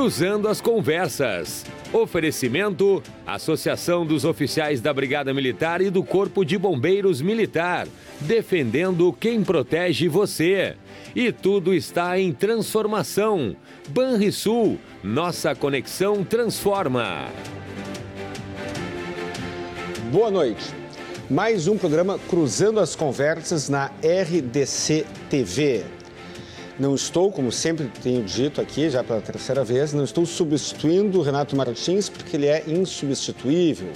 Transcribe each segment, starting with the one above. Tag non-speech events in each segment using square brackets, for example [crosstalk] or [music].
Cruzando as Conversas. Oferecimento: Associação dos Oficiais da Brigada Militar e do Corpo de Bombeiros Militar, defendendo quem protege você. E tudo está em transformação. Banrisul, nossa conexão transforma. Boa noite. Mais um programa Cruzando as Conversas na RDC TV. Não estou, como sempre tenho dito aqui, já pela terceira vez, não estou substituindo o Renato Martins porque ele é insubstituível.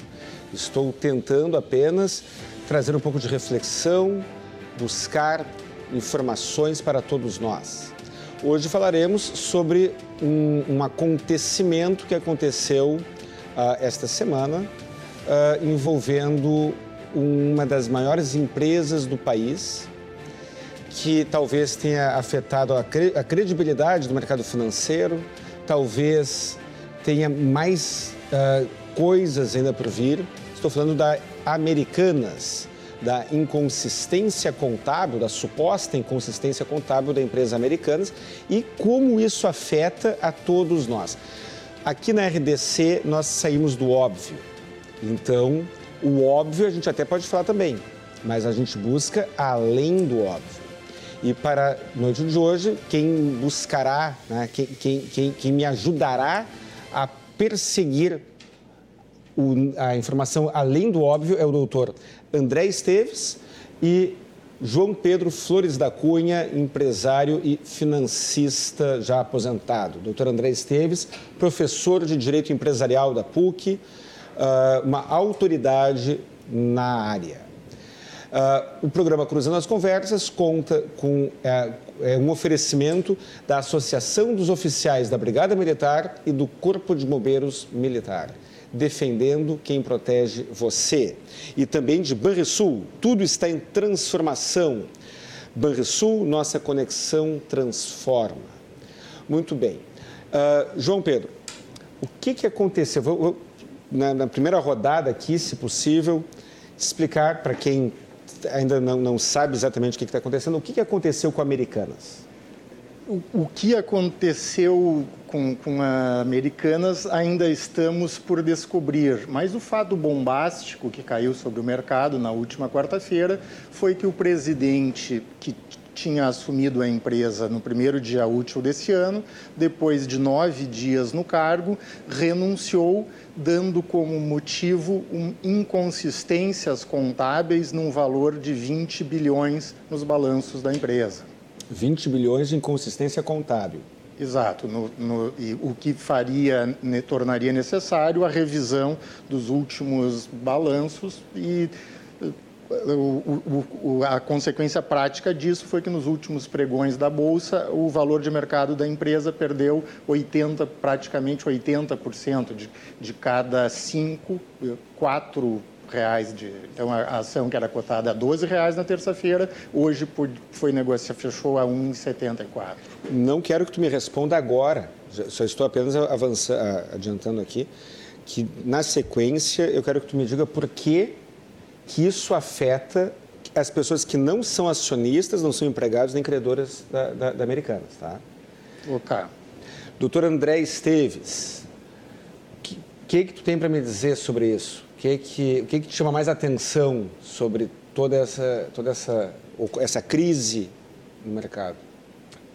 Estou tentando apenas trazer um pouco de reflexão, buscar informações para todos nós. Hoje falaremos sobre um, um acontecimento que aconteceu uh, esta semana uh, envolvendo uma das maiores empresas do país, que talvez tenha afetado a, cre a credibilidade do mercado financeiro, talvez tenha mais uh, coisas ainda por vir. Estou falando da Americanas, da inconsistência contábil, da suposta inconsistência contábil da empresa Americanas e como isso afeta a todos nós. Aqui na RDC nós saímos do óbvio. Então, o óbvio a gente até pode falar também, mas a gente busca além do óbvio. E para a noite de hoje, quem buscará, né, quem, quem, quem, quem, me ajudará a perseguir o, a informação além do óbvio é o doutor André Esteves e João Pedro Flores da Cunha, empresário e financista já aposentado. Doutor André Esteves, professor de Direito Empresarial da PUC, ah, uma autoridade na área. Uh, o programa Cruzando as Conversas conta com é, é um oferecimento da Associação dos Oficiais da Brigada Militar e do Corpo de Bombeiros Militar, defendendo quem protege você. E também de Banrisul, tudo está em transformação. Banrisul, nossa conexão transforma. Muito bem. Uh, João Pedro, o que, que aconteceu? Vou, vou, na, na primeira rodada aqui, se possível, explicar para quem ainda não, não sabe exatamente o que está acontecendo. O que, que aconteceu com Americanas? O, o que aconteceu com, com a Americanas ainda estamos por descobrir, mas o fato bombástico que caiu sobre o mercado na última quarta-feira foi que o presidente que tinha assumido a empresa no primeiro dia útil desse ano, depois de nove dias no cargo, renunciou dando como motivo um, inconsistências contábeis num valor de 20 bilhões nos balanços da empresa. 20 bilhões de inconsistência contábil. Exato, no, no, o que faria, ne, tornaria necessário a revisão dos últimos balanços e o, o, a consequência prática disso foi que nos últimos pregões da bolsa o valor de mercado da empresa perdeu 80, praticamente 80% de, de cada cinco, quatro reais de então a ação que era cotada a 12 reais na terça-feira hoje foi negociada fechou a 1,74 não quero que tu me responda agora só estou apenas avançando adiantando aqui que na sequência eu quero que tu me diga por que que isso afeta as pessoas que não são acionistas, não são empregados nem credoras da, da, da Americanas, tá? Ok. Doutor André Esteves, o que, que, que tu tem para me dizer sobre isso? O que que, o que que te chama mais atenção sobre toda essa, toda essa, essa crise no mercado?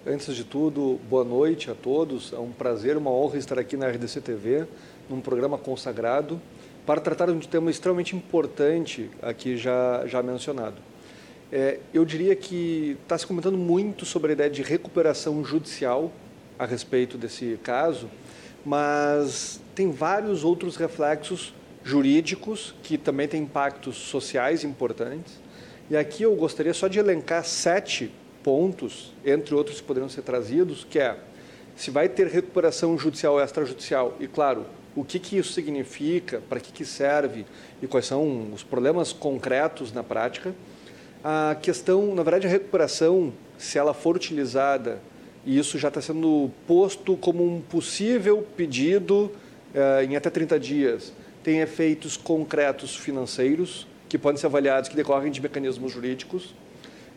Antes de tudo, boa noite a todos. É um prazer, uma honra estar aqui na RDC TV, num programa consagrado para tratar de um tema extremamente importante aqui já, já mencionado. É, eu diria que está se comentando muito sobre a ideia de recuperação judicial a respeito desse caso, mas tem vários outros reflexos jurídicos que também têm impactos sociais importantes. E aqui eu gostaria só de elencar sete pontos, entre outros que poderiam ser trazidos, que é se vai ter recuperação judicial extrajudicial, e claro, o que, que isso significa, para que, que serve e quais são os problemas concretos na prática. A questão, na verdade, a recuperação, se ela for utilizada, e isso já está sendo posto como um possível pedido eh, em até 30 dias, tem efeitos concretos financeiros que podem ser avaliados, que decorrem de mecanismos jurídicos.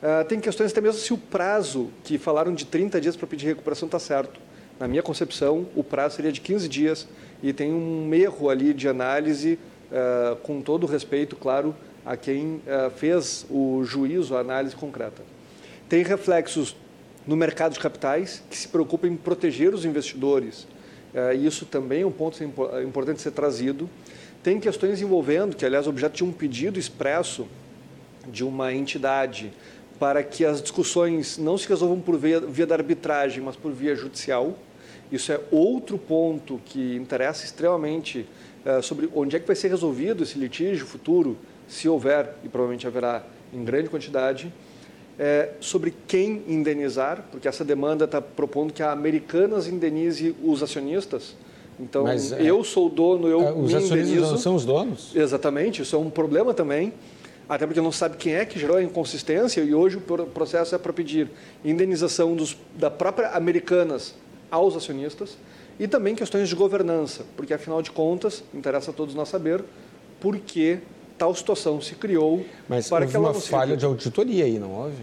Uh, tem questões até mesmo se o prazo que falaram de 30 dias para pedir recuperação está certo. Na minha concepção, o prazo seria de 15 dias e tem um erro ali de análise, uh, com todo respeito, claro, a quem uh, fez o juízo, a análise concreta. Tem reflexos no mercado de capitais, que se preocupa em proteger os investidores. Uh, isso também é um ponto importante ser trazido. Tem questões envolvendo, que aliás objeto de um pedido expresso de uma entidade para que as discussões não se resolvam por via, via da arbitragem, mas por via judicial. Isso é outro ponto que interessa extremamente uh, sobre onde é que vai ser resolvido esse litígio futuro, se houver, e provavelmente haverá em grande quantidade, é, sobre quem indenizar, porque essa demanda está propondo que a Americanas indenize os acionistas. Então, Mas, é, eu sou o dono, eu é, Os acionistas não são os donos? Exatamente, isso é um problema também, até porque não sabe quem é que gerou a inconsistência e hoje o processo é para pedir indenização dos, da própria Americanas aos acionistas e também questões de governança, porque afinal de contas, interessa a todos nós saber por que tal situação se criou. Mas para houve que ela uma falha de auditoria aí, não houve?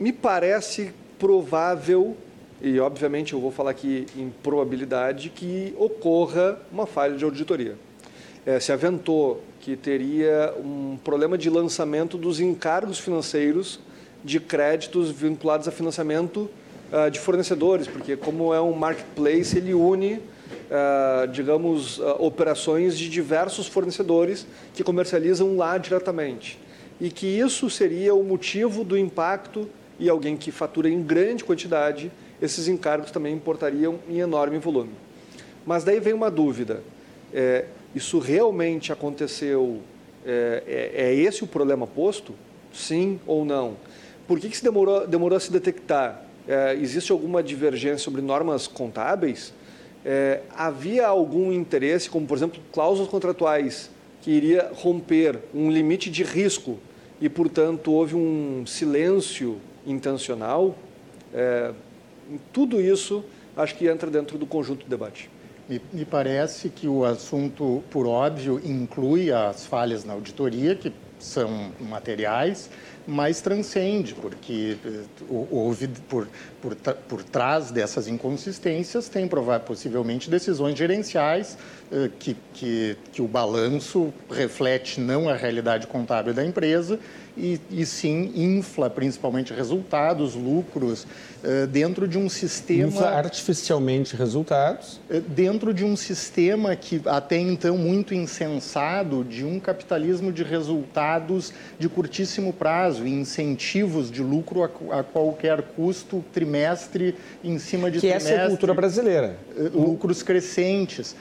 Me parece provável, e obviamente eu vou falar aqui em probabilidade, que ocorra uma falha de auditoria. É, se aventou que teria um problema de lançamento dos encargos financeiros de créditos vinculados a financiamento uh, de fornecedores, porque como é um marketplace, ele une Uh, digamos, uh, operações de diversos fornecedores que comercializam lá diretamente. E que isso seria o motivo do impacto e alguém que fatura em grande quantidade, esses encargos também importariam em enorme volume. Mas daí vem uma dúvida: é, isso realmente aconteceu? É, é, é, esse o problema posto? Sim ou não? Por que, que se demorou, demorou a se detectar? É, existe alguma divergência sobre normas contábeis? É, havia algum interesse, como por exemplo cláusulas contratuais, que iria romper um limite de risco e, portanto, houve um silêncio intencional? É, tudo isso acho que entra dentro do conjunto do debate. Me, me, parece que o assunto, por óbvio, inclui as falhas na auditoria, que são materiais, mas transcende, porque eh, houve, por, por, por trás dessas inconsistências, tem possivelmente decisões gerenciais eh, que, que, que o balanço reflete não a realidade contábil da empresa e, e sim infla principalmente resultados, lucros, uh, dentro de um sistema. Infla artificialmente resultados. Dentro de um sistema que até então muito insensado de um capitalismo de resultados de curtíssimo prazo, incentivos de lucro a, a qualquer custo, trimestre em cima de que trimestre. essa é a cultura brasileira. Uh, lucros crescentes.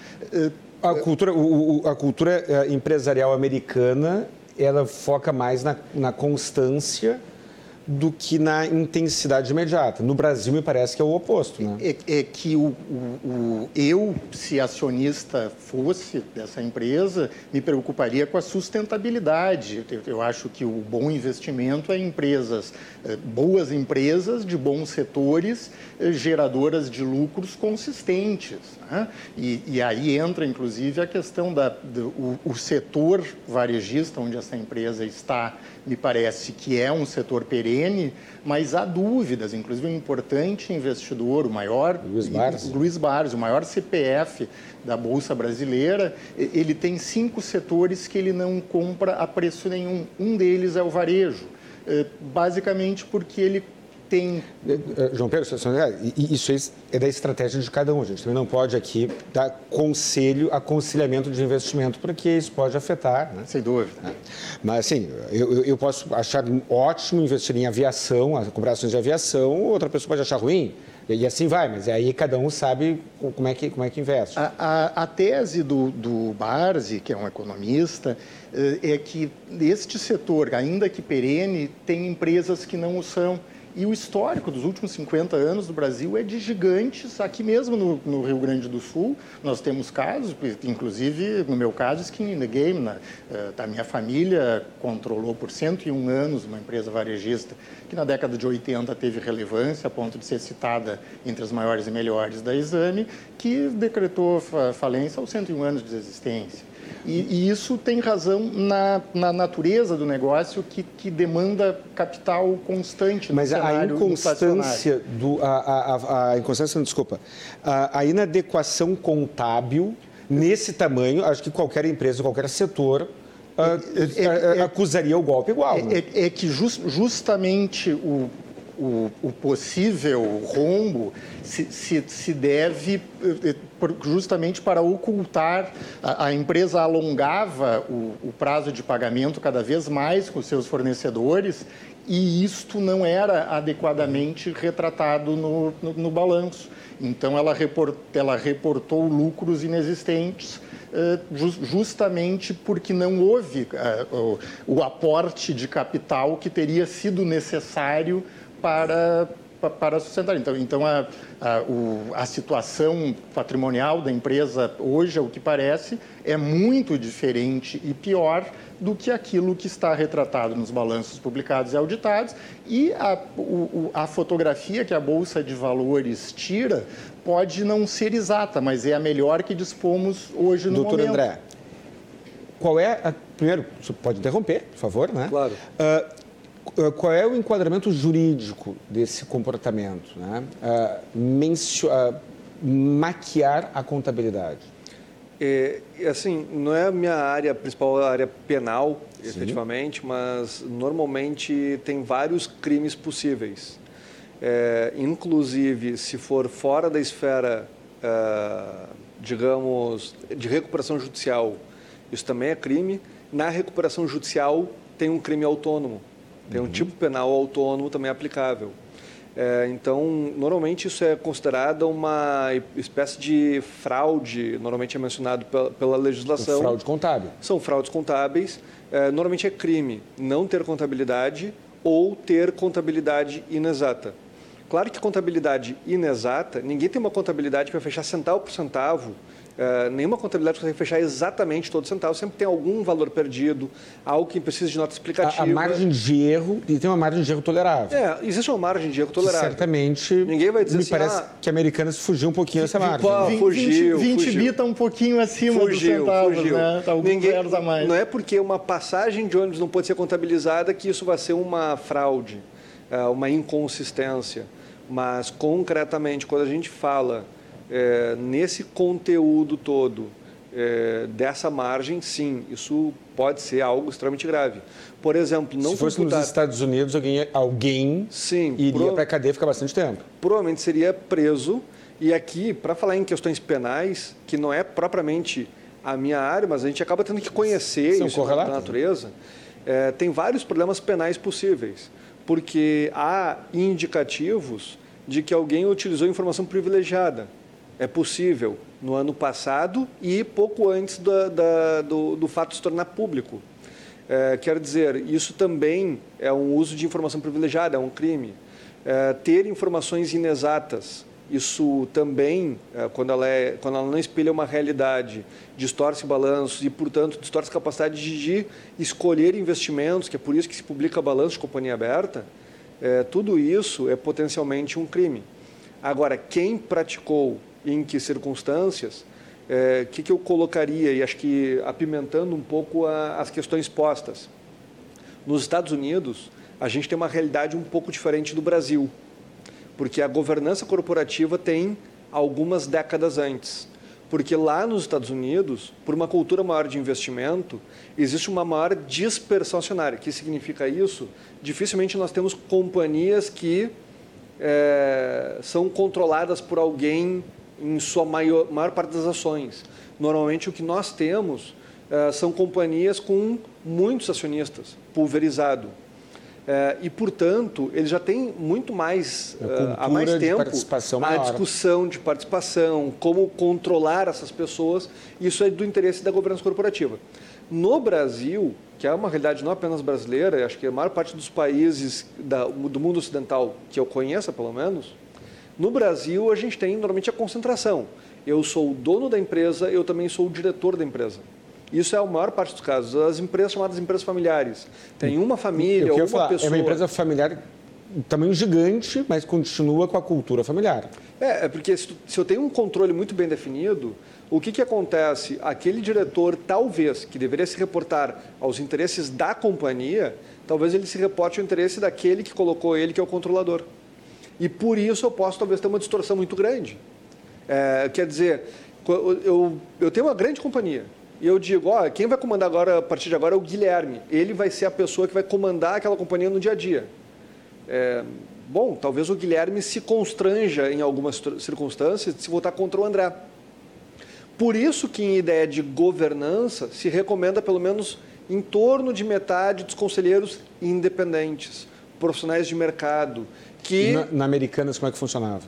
A cultura, o, a cultura empresarial americana ela foca mais na, na constância do que na intensidade imediata. No Brasil, me parece que é o oposto. Né? É, é que o, o, o, eu, se acionista fosse dessa empresa, me preocuparia com a sustentabilidade. Eu, eu acho que o bom investimento é empresas, é, boas empresas de bons setores, é, geradoras de lucros consistentes. Né? E, e, aí entra, inclusive, a questão do o setor varejista, onde essa empresa está me parece que é um setor perene, mas há dúvidas. Inclusive, um importante investidor, o maior. Luiz Barros. Luiz Barros, o maior CPF da Bolsa Brasileira, ele tem cinco setores que ele não compra a preço nenhum. Um deles é o varejo. Eh, basicamente porque ele tem. É, é, João Pedro, isso é da estratégia de cada um. A gente também não pode aqui dar conselho, aconselhamento de investimento, porque isso pode afetar. Né? Sem dúvida. É. Mas, assim, eu, eu posso achar ótimo investir em aviação, comprar ações de aviação, outra pessoa pode achar ruim. E assim vai, mas aí cada um sabe como é que, como é que investe. A, a, a tese do, do Barzi, que é um economista, é que este setor, ainda que perene, tem empresas que não o são. E o histórico dos últimos 50 anos do Brasil é de gigantes. Aqui mesmo no, no Rio Grande do Sul, nós temos casos, inclusive no meu caso, Skin in the Game. Né? A minha família controlou por 101 anos uma empresa varejista que na década de 80 teve relevância a ponto de ser citada entre as maiores e melhores da Exame, que decretou falência aos 101 anos de existência. E, e isso tem razão na, na natureza do negócio que, que demanda capital constante no Mas a inconstância do a, a, a, a inconstância, não, desculpa, a, a inadequação contábil nesse tamanho, acho que qualquer empresa, qualquer setor é, é, é, acusaria o golpe igual. Né? É, que just, justamente o, o, o, possível rombo se, se, se, deve justamente para ocultar. A, a empresa alongava o, o, prazo de pagamento cada vez mais com seus fornecedores e isto não era adequadamente retratado no, no, no balanço. Então, ela, report, ela reportou lucros inexistentes eh, justamente porque não houve eh, o aporte de capital que teria sido necessário para, para sustentar. Então, então a, a, o, a situação patrimonial da empresa hoje, ao que parece, é muito diferente e pior do que aquilo que está retratado nos balanços publicados e auditados. E a, o, a fotografia que a Bolsa de Valores tira pode não ser exata, mas é a melhor que dispomos hoje no Doutor momento. Doutor André, qual é a... Primeiro, você pode interromper, por favor, né? Claro. Uh, qual é o enquadramento jurídico desse comportamento? Né? Uh, uh, maquiar a contabilidade. É, assim, não é a minha área principal, a área penal, Sim. efetivamente, mas normalmente tem vários crimes possíveis. É, inclusive, se for fora da esfera, é, digamos, de recuperação judicial, isso também é crime. Na recuperação judicial, tem um crime autônomo, tem uhum. um tipo penal autônomo também aplicável. É, então, normalmente isso é considerado uma espécie de fraude, normalmente é mencionado pela, pela legislação. fraude contábil. São fraudes contábeis. É, normalmente é crime não ter contabilidade ou ter contabilidade inexata. Claro que contabilidade inexata, ninguém tem uma contabilidade para fechar centavo por centavo Uh, nenhuma contabilidade consegue fechar exatamente todo centavo, sempre tem algum valor perdido, algo que precisa de nota explicativa. A, a margem de erro, e tem uma margem de erro tolerável. É, existe uma margem de erro tolerável. Que certamente, Ninguém vai dizer me assim, parece ah, que Americanas fugiu um pouquinho dessa margem. Pô, fugiu, 20, 20 bita um pouquinho acima fugiu, dos centavos, fugiu. né? Tá alguns Ninguém, zeros a mais. Não é porque uma passagem de ônibus não pode ser contabilizada que isso vai ser uma fraude, é, uma inconsistência. Mas, concretamente, quando a gente fala é, nesse conteúdo todo, é, dessa margem, sim, isso pode ser algo extremamente grave. Por exemplo, não Se fosse computar... nos Estados Unidos, alguém, alguém sim, iria pro... para a cadeia ficar bastante tempo. Provavelmente seria preso. E aqui, para falar em questões penais, que não é propriamente a minha área, mas a gente acaba tendo que conhecer São isso da natureza, é, tem vários problemas penais possíveis. Porque há indicativos de que alguém utilizou informação privilegiada é possível no ano passado e pouco antes da, da, do, do, fato se tornar público. É, quer dizer, isso também é um uso de informação privilegiada, é um crime. É, ter informações inexatas, isso também, é, quando, ela é, quando ela não espelha uma realidade, distorce balanços e, portanto, distorce a capacidade de, de escolher investimentos, que é por isso que se publica balanço de companhia aberta, é, tudo isso é potencialmente um crime. Agora, quem praticou em que circunstâncias, o é, que, que eu colocaria, e acho que apimentando um pouco a, as questões postas. Nos Estados Unidos, a gente tem uma realidade um pouco diferente do Brasil, porque a governança corporativa tem algumas décadas antes. Porque lá nos Estados Unidos, por uma cultura maior de investimento, existe uma maior dispersão acionária. O que significa isso? Dificilmente nós temos companhias que é, são controladas por alguém em sua maior, maior parte das ações. Normalmente o que nós temos uh, são companhias com muitos acionistas, pulverizado. Uh, e, portanto, ele já tem muito mais, uh, há mais tempo, a discussão de participação, como controlar essas pessoas, isso é do interesse da governança corporativa. No Brasil, que é uma realidade não apenas brasileira, acho que a maior parte dos países da, do mundo ocidental que eu conheça, pelo menos, no Brasil, a gente tem normalmente a concentração. Eu sou o dono da empresa, eu também sou o diretor da empresa. Isso é a maior parte dos casos. As empresas chamadas empresas familiares. Tem uma família, ou uma falar, pessoa. É uma empresa familiar tamanho gigante, mas continua com a cultura familiar. É, é porque se, se eu tenho um controle muito bem definido, o que, que acontece? Aquele diretor, talvez, que deveria se reportar aos interesses da companhia, talvez ele se reporte ao interesse daquele que colocou ele, que é o controlador. E por isso eu posso talvez ter uma distorção muito grande. É, quer dizer, eu, eu tenho uma grande companhia. E eu digo, ó, quem vai comandar agora, a partir de agora, é o Guilherme. Ele vai ser a pessoa que vai comandar aquela companhia no dia a dia. É, bom, talvez o Guilherme se constranja em algumas circunstâncias de se votar contra o André. Por isso que em ideia de governança se recomenda pelo menos em torno de metade dos conselheiros independentes, profissionais de mercado, que... Na, na Americanas, como é que funcionava?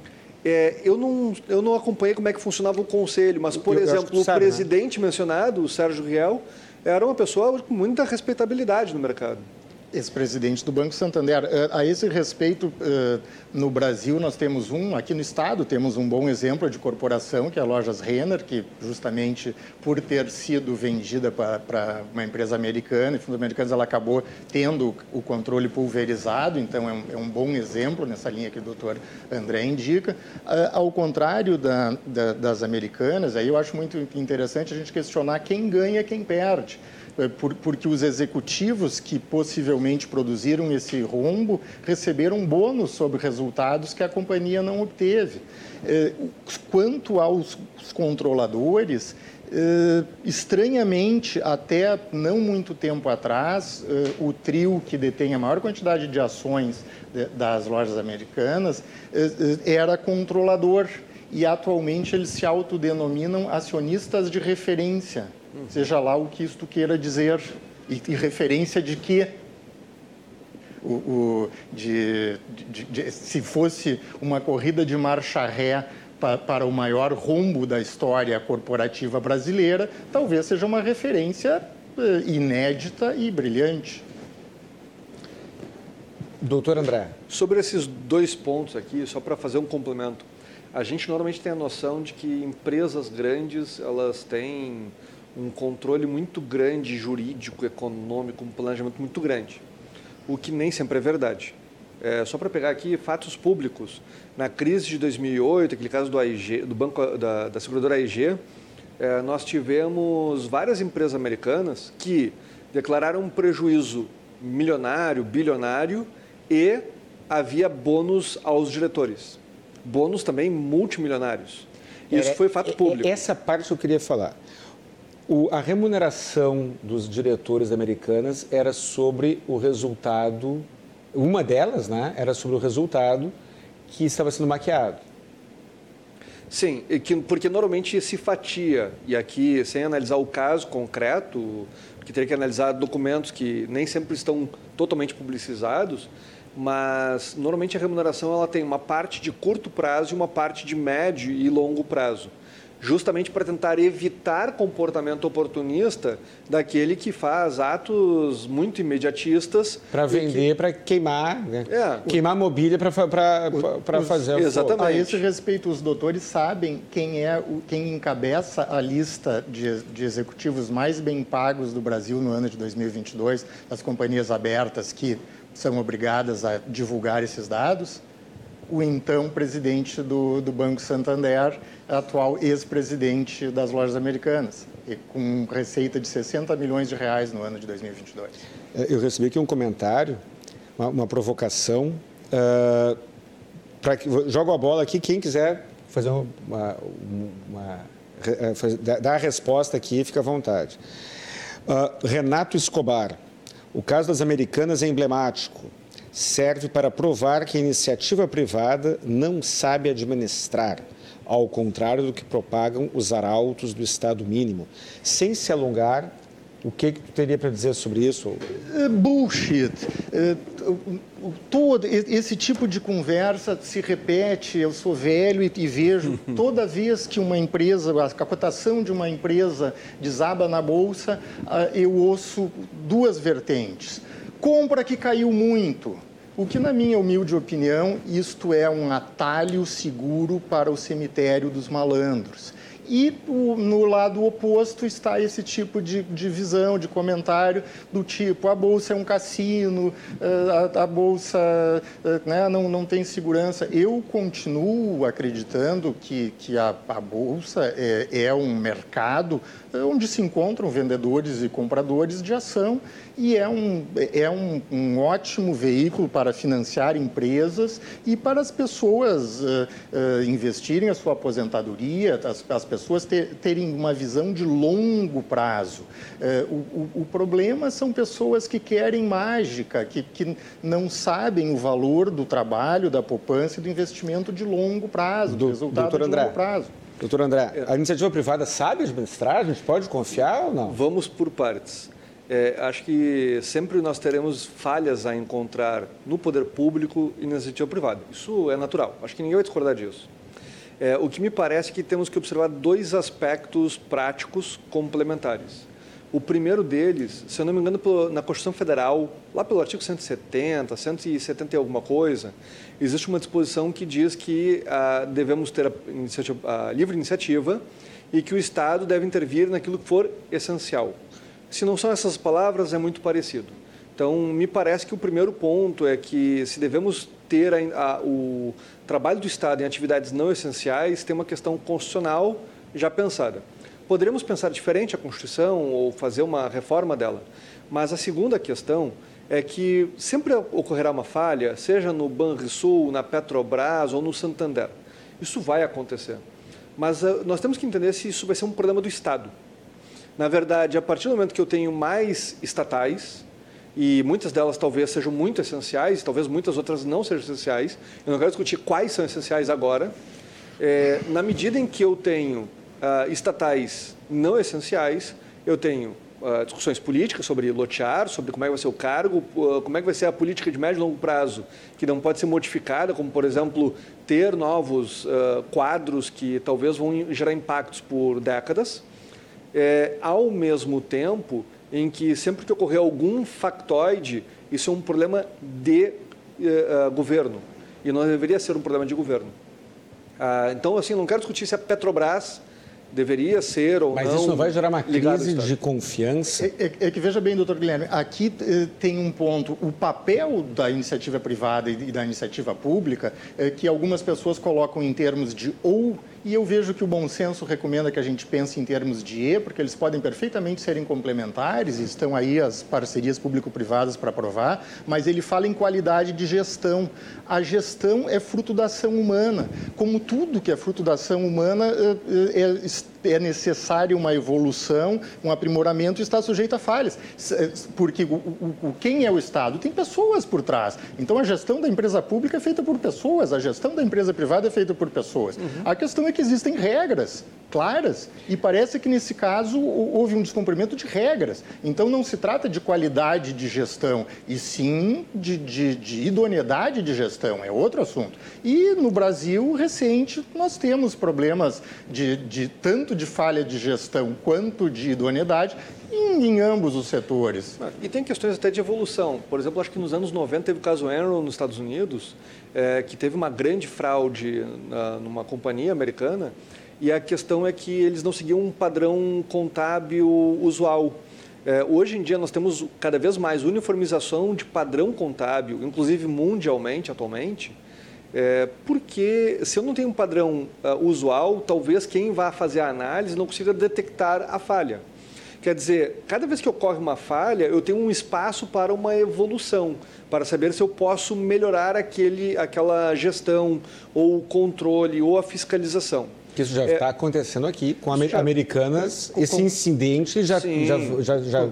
É, eu, não, eu não acompanhei como é que funcionava o conselho, mas, por eu, exemplo, eu o sabe, né? presidente né? mencionado, o Sérgio Riel, era uma pessoa com muita respeitabilidade no mercado ex-presidente do Banco Santander. Eh, a esse respeito, eh, no Brasil nós temos um, aqui no estado temos um bom exemplo de corporação, que é a Lojas Renner, que justamente por ter sido vendida para uma empresa americana, e fundos americanos, ela acabou tendo o controle pulverizado, então é um, é bom exemplo nessa linha que o doutor André indica. Eh, ao contrário da, da, das americanas, aí eu acho muito interessante a gente questionar quem ganha e quem perde. É, porque os executivos que possivelmente produziram esse rombo receberam bônus sobre resultados que a companhia não obteve. É, quanto aos controladores, é, estranhamente, até não muito tempo atrás, o trio que detém a maior quantidade de ações das lojas americanas era controlador e atualmente eles se autodenominam acionistas de referência seja lá o que isto queira dizer, e, e referência de que o, o de, de, de, se fosse uma corrida de marcha ré pa, para o maior rumbo da história corporativa brasileira, talvez seja uma referência eh, inédita e brilhante. Doutor André. Sobre esses dois pontos aqui, só para fazer um complemento. A gente normalmente tem a noção de que empresas grandes, elas têm um controle muito grande jurídico, econômico, um planejamento muito grande, o que nem sempre é verdade. É, só para pegar aqui fatos públicos, na crise de 2008, aquele caso do AIG, do banco da, da seguradora AIG, é, nós tivemos várias empresas americanas que declararam um prejuízo milionário, bilionário e havia bônus aos diretores. Bônus também multimilionários. Isso foi fato público. Essa parte eu queria falar. O, a remuneração dos diretores americanas era sobre o resultado, uma delas, né, era sobre o resultado que estava sendo maquiado. Sim, porque normalmente se fatia, e aqui, sem analisar o caso concreto, que teria que analisar documentos que nem sempre estão totalmente publicizados, mas normalmente a remuneração ela tem uma parte de curto prazo e uma parte de médio e longo prazo justamente para tentar evitar comportamento oportunista daquele que faz atos muito imediatistas. Para vender, que... para queimar, né? é. queimar mobília para fazer o Exatamente. A esse respeito, os doutores sabem quem é quem encabeça a lista de, de executivos mais bem pagos do Brasil no ano de 2022, as companhias abertas que são obrigadas a divulgar esses dados? O então presidente do, do Banco Santander, atual ex-presidente das lojas americanas, com receita de 60 milhões de reais no ano de 2022. É, eu recebi aqui um comentário, uma, uma provocação. Uh, pra, jogo a bola aqui, quem quiser fazer uma, uma, uma fazer, dar a resposta aqui, fica à vontade. Uh, Renato Escobar, o caso das americanas é emblemático serve para provar que a iniciativa privada não sabe administrar, ao contrário do que propagam os arautos do Estado mínimo. Sem se alongar, o que, que tu teria para dizer sobre isso? Uh, bullshit. Uh, todo esse tipo de conversa se repete. Eu sou velho e, e vejo toda vez que uma empresa, a cotação de uma empresa desaba na bolsa, uh, eu ouço duas vertentes. Compra que caiu muito. O que, na minha humilde opinião, isto é um atalho seguro para o cemitério dos malandros. e no lado oposto está esse tipo de, de, visão, de comentário do tipo a bolsa é um cassino, eh, a, a bolsa eh, né, não, não tem segurança. Eu continuo acreditando que, que a, a bolsa é, é um mercado onde se encontram vendedores e compradores de ação e é um, é um, um ótimo veículo para financiar empresas e para as pessoas uh, uh, investirem a sua aposentadoria, as, as pessoas ter, terem uma visão de longo prazo. Uh, o, o, problema são pessoas que querem mágica, que, que não sabem o valor do trabalho, da poupança e do investimento de longo prazo, do, resultado de André. longo prazo. Doutor André, a iniciativa privada sabe administrar? A gente pode confiar ou não? Vamos por partes. É, acho que sempre nós teremos falhas a encontrar no poder público e na iniciativa privada. Isso é natural. Acho que ninguém vai discordar disso. É, o que me parece que temos que observar dois aspectos práticos complementares. O primeiro deles, se eu não me engano, na Constituição Federal, lá pelo artigo 170, 170 e alguma coisa, existe uma disposição que diz que ah, devemos ter a, a livre iniciativa e que o Estado deve intervir naquilo que for essencial. Se não são essas palavras, é muito parecido. Então, me parece que o primeiro ponto é que se devemos ter a, a, o trabalho do Estado em atividades não essenciais, tem uma questão constitucional já pensada. Poderíamos pensar diferente a Constituição ou fazer uma reforma dela, mas a segunda questão é que sempre ocorrerá uma falha, seja no Banrisul, na Petrobras ou no Santander. Isso vai acontecer. Mas uh, nós temos que entender se isso vai ser um problema do Estado. Na verdade, a partir do momento que eu tenho mais estatais, e muitas delas talvez sejam muito essenciais, talvez muitas outras não sejam essenciais, eu não quero discutir quais são essenciais agora, é, na medida em que eu tenho uh, estatais não essenciais, eu tenho uh, discussões políticas sobre lotear, sobre como é que vai ser o cargo, uh, como é que vai ser a política de médio e longo prazo, que não pode ser modificada, como, por exemplo, ter novos quadros que talvez vão gerar impactos por décadas, é, ao mesmo tempo em que sempre que ocorrer algum factoide, isso é um problema de uh, governo e não deveria ser um problema de governo. Uh, então, assim, não quero discutir se a Petrobras deveria ser ou Mas não. Mas isso não vai gerar uma crise de confiança? É, é, é, que veja bem, doutor Guilherme, aqui eh, tem um ponto. O papel da iniciativa privada e da iniciativa pública é que algumas pessoas colocam em termos de ou e eu vejo que o bom senso recomenda que a gente pense em termos de E, porque eles podem perfeitamente serem complementares, estão aí as parcerias público-privadas para provar, mas ele fala em qualidade de gestão. A gestão é fruto da ação humana. Como tudo que é fruto da ação humana, é, é, é necessário uma evolução, um aprimoramento e está sujeito a falhas. Porque o, o, quem é o Estado? Tem pessoas por trás. Então, a gestão da empresa pública é feita por pessoas, a gestão da empresa privada é feita por pessoas. Uhum. A questão é que existem regras claras e parece que nesse caso houve um descumprimento de regras. Então não se trata de qualidade de gestão e sim de, de, de idoneidade de gestão, é outro assunto. E no Brasil recente nós temos problemas de, de tanto de falha de gestão quanto de idoneidade em, em, ambos os setores. E tem questões até de evolução. Por exemplo, acho que nos anos 90 teve o caso Enron nos Estados Unidos, é, que teve uma grande fraude na, numa companhia americana, e a questão é que eles não seguiam um padrão contábil usual. É, hoje em dia nós temos cada vez mais uniformização de padrão contábil, inclusive mundialmente atualmente, é, porque se eu não tenho um padrão uh, usual, talvez quem vá fazer a análise não consiga detectar a falha. Quer dizer, cada vez que ocorre uma falha, eu tenho um espaço para uma evolução, para saber se eu posso melhorar aquele, aquela gestão, ou o controle, ou a fiscalização. Que isso já é, está acontecendo aqui com já, Americanas. Com, esse incidente já, já, já, já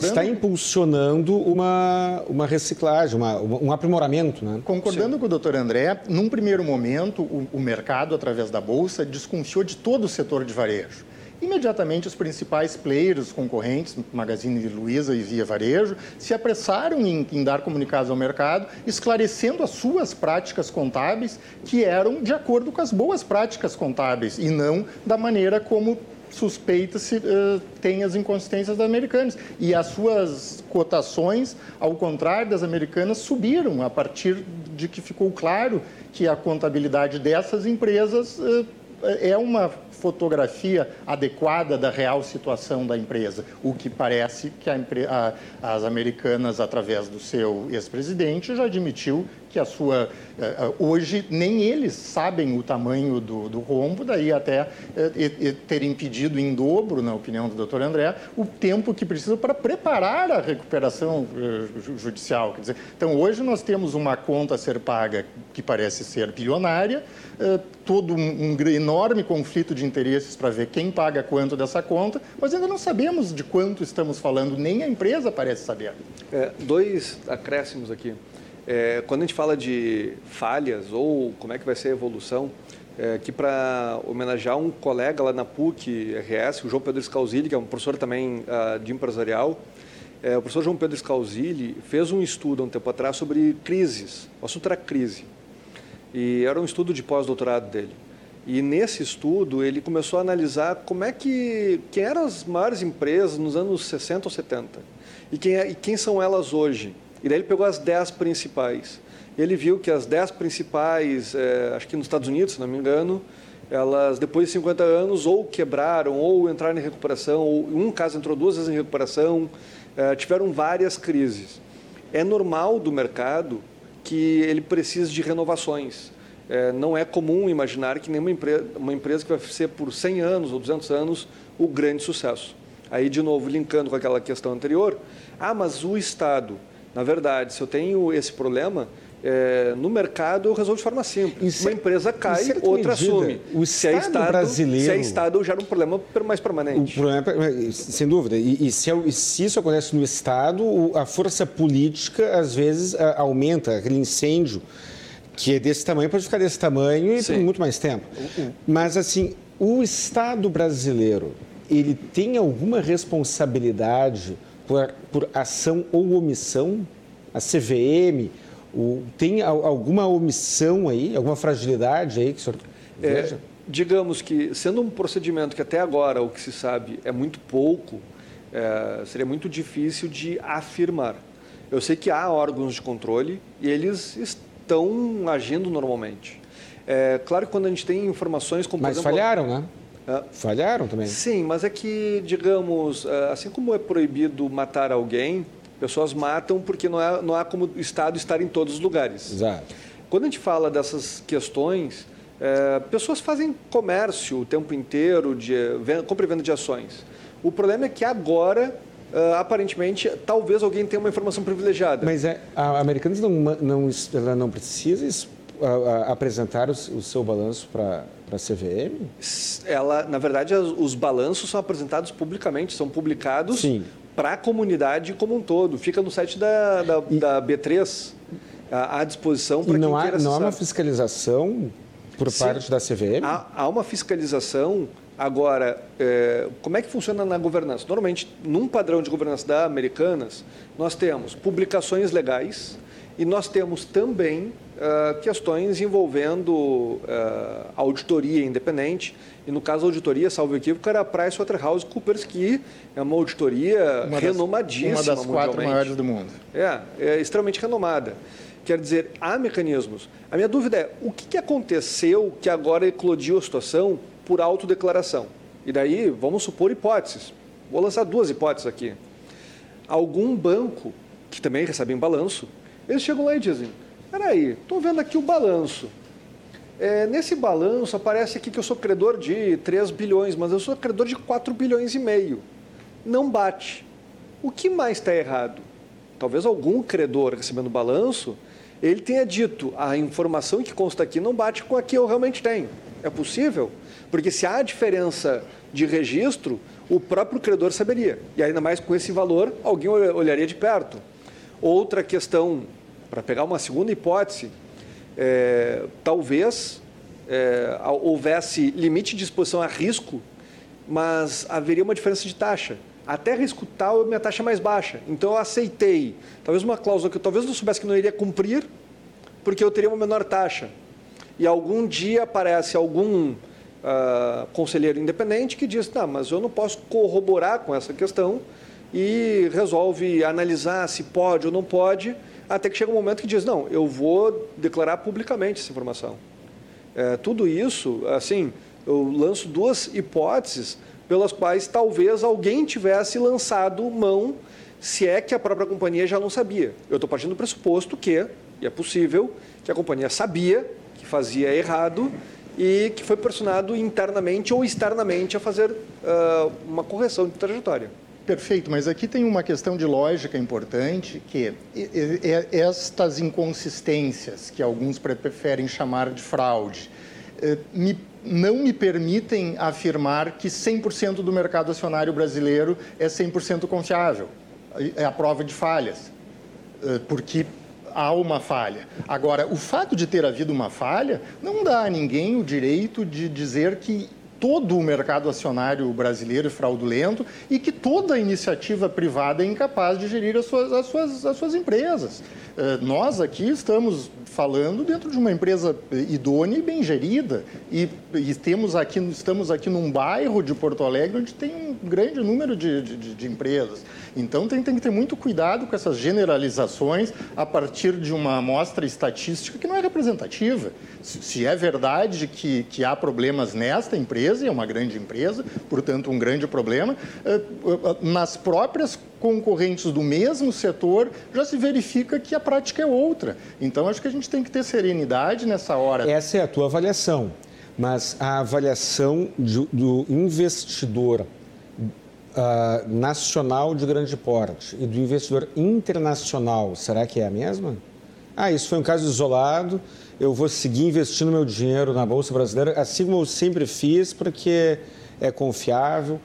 está impulsionando uma, uma reciclagem, uma, um aprimoramento. Né? Concordando sim. com o doutor André, num primeiro momento, o, o mercado, através da Bolsa, desconfiou de todo o setor de varejo. Imediatamente, os principais players concorrentes, Magazine Luiza e Via Varejo, se apressaram em, em, dar comunicados ao mercado, esclarecendo as suas práticas contábeis, que eram de acordo com as boas práticas contábeis e não da maneira como suspeita-se uh, tem as inconsistências das americanas. E as suas cotações, ao contrário das americanas, subiram a partir de que ficou claro que a contabilidade dessas empresas uh, é uma fotografia adequada da real situação da empresa, o que parece que a, a, as americanas, através do seu ex-presidente, já admitiu que a sua eh, eh, hoje nem eles sabem o tamanho do, do rombo, daí até eh, ter impedido em dobro, na opinião do Dr. André, o tempo que precisa para preparar a recuperação judicial. Quer dizer, então hoje nós temos uma conta a ser paga que parece ser bilionária, todo um, um enorme conflito de interesses para ver quem paga quanto dessa conta, mas ainda não sabemos de quanto estamos falando, nem a empresa parece saber. É, dois acréscimos aqui. É, quando a gente fala de falhas ou como é que vai ser a evolução, é, que para homenagear um colega lá na PUC RS, o João Pedro Scalzilli, que é um professor também uh, de empresarial, é, o professor João Pedro Scalzilli fez um estudo há um tempo atrás sobre crises. O assunto era crise. E era um estudo de pós-doutorado dele. E nesse estudo ele começou a analisar como é que quem eram as maiores empresas nos anos 60 ou 70 e quem, é, e quem são elas hoje. E daí ele pegou as 10 principais. Ele viu que as 10 principais, é, acho que nos Estados Unidos, se não me engano, elas depois de 50 anos ou quebraram ou entraram em recuperação, ou em um caso entrou duas vezes em recuperação, é, tiveram várias crises. É normal do mercado que ele precise de renovações. É, não é comum imaginar que nenhuma empresa, uma empresa que vai ser por 100 anos ou 200 anos o grande sucesso. Aí, de novo, linkando com aquela questão anterior, ah, mas o Estado na verdade, se eu tenho esse problema, é, no mercado eu resolvo de forma simples. Uma empresa cai, outra medida, assume. O se é Estado brasileiro... Se é Estado, gera um problema mais permanente. Problema, é, sem dúvida. E, e se, é se, isso acontece no Estado, a força política, às vezes, aumenta. Aquele incêndio que é desse tamanho pode ficar desse tamanho e Sim. por muito mais tempo. Mas, assim, o Estado brasileiro, ele tem alguma responsabilidade por, por ação ou omissão? A CVM o, tem alguma omissão aí, alguma fragilidade aí que o senhor é, veja? digamos que, sendo um procedimento que até agora o que se sabe é muito pouco, é, seria muito difícil de afirmar. Eu sei que há órgãos de controle e eles estão agindo normalmente. É claro que quando a gente tem informações como. Mas exemplo, falharam, né? Ah, Falharam também? Sim, mas é que, digamos, ah, assim como é proibido matar alguém, pessoas matam porque não, é, não há como o Estado estar em todos os lugares. Exato. Quando a gente fala dessas questões, é, pessoas fazem comércio o tempo inteiro, de compra e venda de ações. O problema é que agora Uh, aparentemente, talvez alguém tenha uma informação privilegiada. Mas é, a Americanas não, não, ela não precisa uh, apresentar o, o, seu balanço para a CVM? Ela, na verdade, os balanços são apresentados publicamente, são publicados para a comunidade como um todo. Fica no site da, da, e... da B3 à disposição para quem não queira há, Não há uma fiscalização por Sim, parte da CVM? Há, há uma fiscalização. Agora, é, como é que funciona na governança? Normalmente, num padrão de governança da Americanas, nós temos publicações legais e nós temos também uh, questões envolvendo uh, auditoria independente. E no caso da auditoria, salvo equívoco, era a PricewaterhouseCoopers, que é uma auditoria uma renomadíssima das, Uma das quatro maiores do mundo. É, é extremamente renomada. Quer dizer, há mecanismos. A minha dúvida é, o que aconteceu que agora eclodiu a situação por autodeclaração? E daí, vamos supor hipóteses. Vou lançar duas hipóteses aqui. Algum banco, que também recebe um balanço, eles chegam lá e dizem, Peraí, estou vendo aqui o balanço. É, nesse balanço aparece aqui que eu sou credor de 3 bilhões, mas eu sou credor de 4 bilhões e meio. Não bate. O que mais está errado? Talvez algum credor recebendo balanço, ele tenha dito, a informação que consta aqui não bate com a que eu realmente tenho. É possível? Porque se há diferença de registro, o próprio credor saberia. E ainda mais com esse valor, alguém olharia de perto. Outra questão para pegar uma segunda hipótese, é, talvez é, houvesse limite de exposição a risco, mas haveria uma diferença de taxa. Até risco tal, minha taxa é mais baixa. Então eu aceitei, talvez uma cláusula que eu talvez não soubesse que não iria cumprir, porque eu teria uma menor taxa. E algum dia aparece algum uh, conselheiro independente que diz: não, mas eu não posso corroborar com essa questão e resolve analisar se pode ou não pode até que chega um momento que diz, não, eu vou declarar publicamente essa informação. É, tudo isso, assim, eu lanço duas hipóteses pelas quais talvez alguém tivesse lançado mão, se é que a própria companhia já não sabia. Eu estou partindo do pressuposto que, e é possível, que a companhia sabia fazia errado e que foi pressionado internamente ou externamente a fazer uh, uma correção de trajetória. Perfeito, mas aqui tem uma questão de lógica importante, que estas inconsistências, que alguns preferem chamar de fraude, eh, me, não me permitem afirmar que 100% do mercado acionário brasileiro é 100% confiável. É a prova de falhas, eh, porque há uma falha. Agora, o fato de ter havido uma falha não dá a ninguém o direito de dizer que todo o mercado acionário brasileiro é fraudulento e que toda iniciativa privada é incapaz de gerir as suas, as suas, as suas empresas. Eh, nós aqui estamos falando dentro de uma empresa idônea e bem gerida. E, e temos aqui, estamos aqui num bairro de Porto Alegre onde tem um grande número de, de, de empresas. Então tem, tem, que ter muito cuidado com essas generalizações a partir de uma amostra estatística que não é representativa. Se, se é verdade que, que há problemas nesta empresa, e é uma grande empresa, portanto um grande problema, eh, eh, nas próprias concorrentes do mesmo setor, já se verifica que a prática é outra. Então, acho que a gente tem que ter serenidade nessa hora. Essa é a tua avaliação, mas a avaliação do investidor uh, nacional de grande porte e do investidor internacional, será que é a mesma? Ah, isso foi um caso isolado, eu vou seguir investindo meu dinheiro na Bolsa Brasileira, assim como eu sempre fiz, porque é confiável.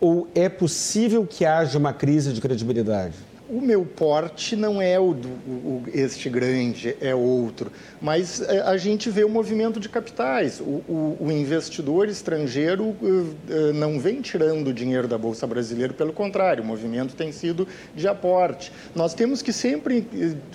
Ou é possível que haja uma crise de credibilidade? O meu porte não é o, do, o, este grande, é outro. Mas é, a gente vê o movimento de capitais. O, o, o investidor estrangeiro uh, não vem tirando dinheiro da Bolsa Brasileira, pelo contrário, o movimento tem sido de aporte. Nós temos que sempre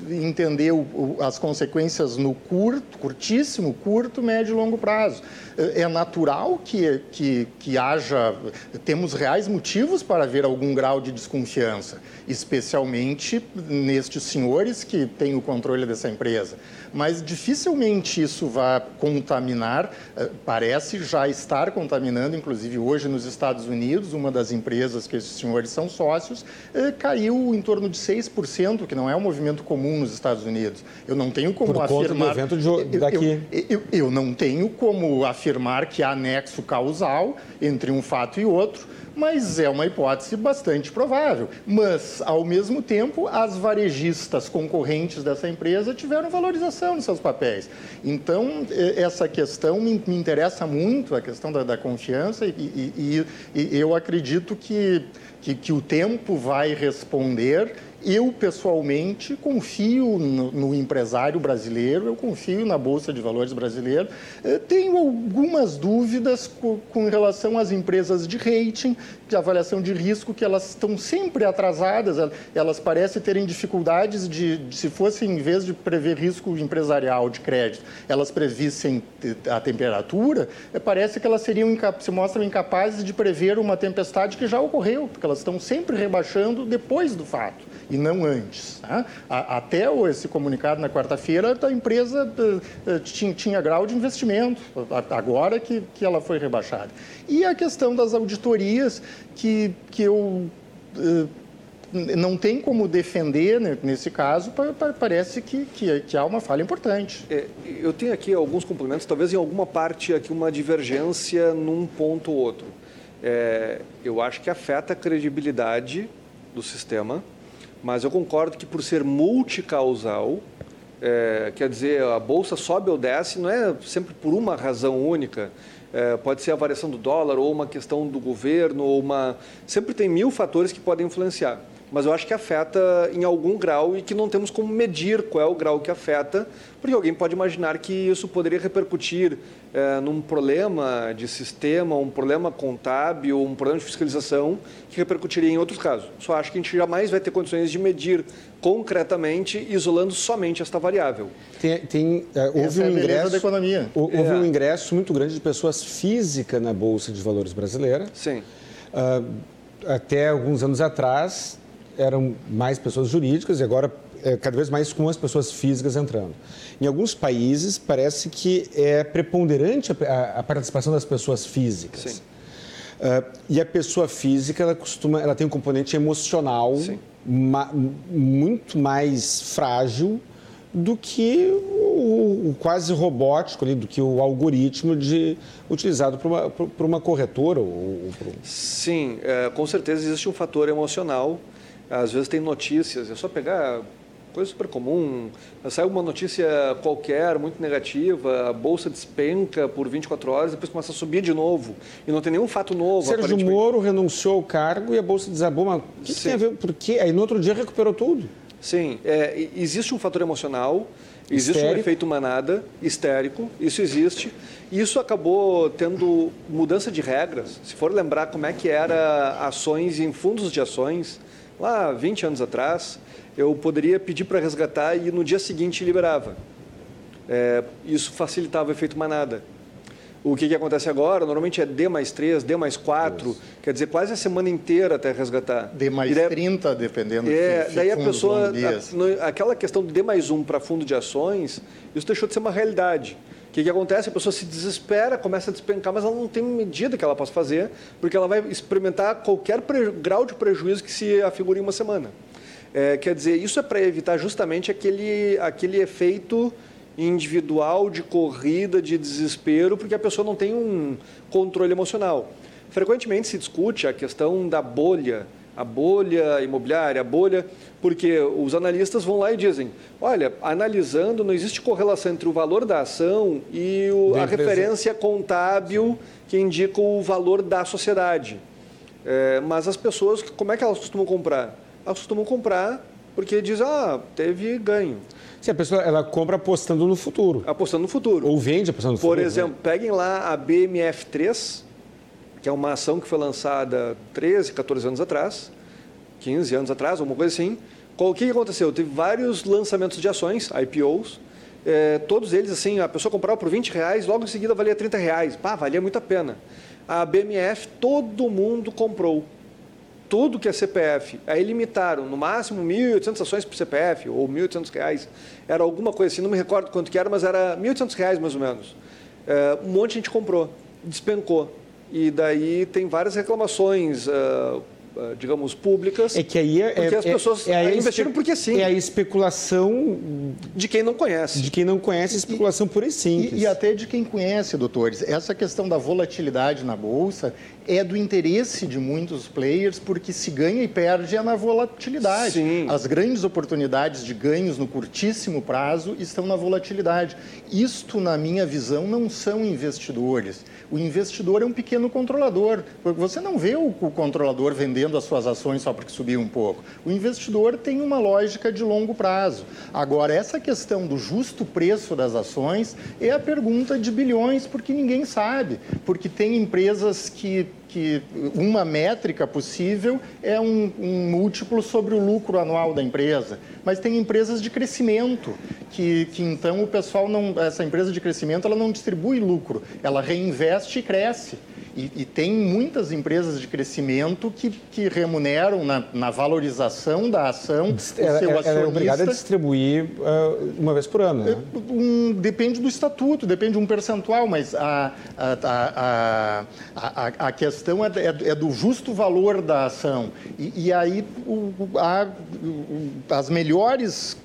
entender as consequências no curto, curtíssimo, curto, médio e longo prazo. É natural que, que, que haja, temos reais motivos para haver algum grau de desconfiança, especialmente especialmente nestes senhores que têm o controle dessa empresa. Mas dificilmente isso vai contaminar, eh, parece já estar contaminando, inclusive hoje nos Estados Unidos, uma das empresas que esses senhores são sócios, eh, caiu em torno de 6%, que não é um movimento comum nos Estados Unidos. Eu não tenho como Por afirmar. do evento de, daqui. Eu, eu, eu não tenho como afirmar que há nexo causal entre um fato e outro mas é uma hipótese bastante provável. Mas, ao mesmo tempo, as varejistas concorrentes dessa empresa tiveram valorização nos seus papéis. Então, essa questão me, interessa muito, a questão da, da confiança, e, e, e, e, eu acredito que, que, que o tempo vai responder eu, pessoalmente, confio no, no, empresário brasileiro, eu confio na Bolsa de Valores brasileira. Eu tenho algumas dúvidas com, com, relação às empresas de rating, de avaliação de risco, que elas estão sempre atrasadas, elas parecem terem dificuldades de, de se fosse, em vez de prever risco empresarial de crédito, elas previssem a temperatura, parece que elas seriam, se mostram incapazes de prever uma tempestade que já ocorreu, porque elas estão sempre rebaixando depois do fato e não antes. Tá? Até esse comunicado na quarta-feira, a empresa eh, eh, tinha, tinha, grau de investimento, agora que, que ela foi rebaixada. E a questão das auditorias, que, que eu eh, não tem como defender, né, nesse caso, parece que, que, que, há uma falha importante. É, eu tenho aqui alguns complementos, talvez em alguma parte aqui uma divergência num ponto ou outro. É, eu acho que afeta a credibilidade do sistema, mas eu concordo que por ser multicausal, é, quer dizer, a bolsa sobe ou desce, não é sempre por uma razão única. É, pode ser a variação do dólar, ou uma questão do governo, ou uma. Sempre tem mil fatores que podem influenciar mas eu acho que afeta em algum grau e que não temos como medir qual é o grau que afeta, porque alguém pode imaginar que isso poderia repercutir é, num problema de sistema, um problema contábil, um problema de fiscalização que repercutiria em outros casos. Só acho que a gente jamais vai ter condições de medir concretamente, isolando somente esta variável. Tem, tem é, houve um é ingresso da economia. Houve é. um ingresso muito grande de pessoas físicas na bolsa de valores brasileira. Sim. Uh, até alguns anos atrás eram mais pessoas jurídicas e agora é, cada vez mais com as pessoas físicas entrando. Em alguns países, parece que é preponderante a, a participação das pessoas físicas. Sim. Uh, e a pessoa física, ela costuma, ela tem um componente emocional ma, muito mais frágil do que o, o, quase robótico ali, do que o algoritmo de, utilizado por uma, por, por uma corretora. Ou, ou por... Sim, é, com certeza existe um fator emocional. Às vezes tem notícias, é só pegar coisa super comum. Sai uma notícia qualquer, muito negativa, a bolsa despenca por 24 horas, depois começa a subir de novo. E não tem nenhum fato novo. Sérgio Moro renunciou ao cargo e a bolsa desabou. Mas o que, que tem a ver? Por quê? Aí no outro dia recuperou tudo. Sim, é, existe um fator emocional, existe histérico. um efeito manada, histérico, isso existe. Isso acabou tendo mudança de regras. Se for lembrar como é que era ações em fundos de ações, lá 20 anos atrás, eu poderia pedir para resgatar e no dia seguinte liberava. É, isso facilitava o efeito manada. O que, que acontece agora? Normalmente é D mais 3, D mais 4, Isso. quer dizer, quase a semana inteira até resgatar. D mais daí, 30, dependendo é, de Daí a pessoa, a, aquela questão do D mais 1 para fundo de ações, isso deixou de ser uma realidade. O que, que acontece? A pessoa se desespera, começa a despencar, mas ela não tem medida que ela possa fazer, porque ela vai experimentar qualquer grau de prejuízo que se afigure em uma semana. É, quer dizer, isso é para evitar justamente aquele, aquele efeito individual de corrida, de desespero, porque a pessoa não tem um controle emocional. Frequentemente se discute a questão da bolha, a bolha imobiliária, a bolha, porque os analistas vão lá e dizem: olha, analisando, não existe correlação entre o valor da ação e o, a referência contábil que indica o valor da sociedade. É, mas as pessoas, como é que elas costumam comprar? elas costumam comprar porque diz, ah, teve ganho. Se a pessoa ela compra apostando no futuro. Apostando no futuro. Ou vende apostando no Por futuro. Por exemplo, né? peguem lá a BMF3, que é uma ação que foi lançada 13, 14 anos atrás, 15 anos atrás, alguma coisa assim. O que aconteceu? Teve vários lançamentos de ações, IPOs, é, todos eles, assim, a pessoa comprava por 20 reais, logo em seguida valia 30 reais. Pá, valia muito a pena. A BMF, todo mundo comprou tudo que é CPF. Aí limitaram, no máximo 1.800 ações por CPF, ou 1.800 reais. Era alguma coisa assim, não me recordo quanto que era, mas era 1.800 reais mais ou menos. É, um monte de gente comprou, despencou. E daí tem várias reclamações. Uh, digamos, públicas. É que aí é, porque as é, pessoas é, é investiram porque sim. É a especulação de quem não conhece. De quem não conhece, especulação e, pura e simples. E, e, até de quem conhece, doutores. Essa questão da volatilidade na bolsa é do interesse de muitos players, porque se ganha e perde é na volatilidade. Sim. As grandes oportunidades de ganhos no curtíssimo prazo estão na volatilidade. Isto, na minha visão, não são investidores. O investidor é um pequeno controlador. Você não vê o controlador vendendo as suas ações só porque subiu um pouco. O investidor tem uma lógica de longo prazo. Agora, essa questão do justo preço das ações é a pergunta de bilhões, porque ninguém sabe. Porque tem empresas que que uma métrica possível é um, um, múltiplo sobre o lucro anual da empresa. Mas tem empresas de crescimento, que, que então o pessoal não. Essa empresa de crescimento ela não distribui lucro, ela reinveste e cresce. E, e, tem muitas empresas de crescimento que, que remuneram na, na valorização da ação o seu ela, acionista. Ela é obrigada a distribuir uh, uma vez por ano, né? É, um, depende do estatuto, depende de um percentual, mas a, a, a, a, a questão é, é, é, do justo valor da ação. E, e aí o, a, as melhores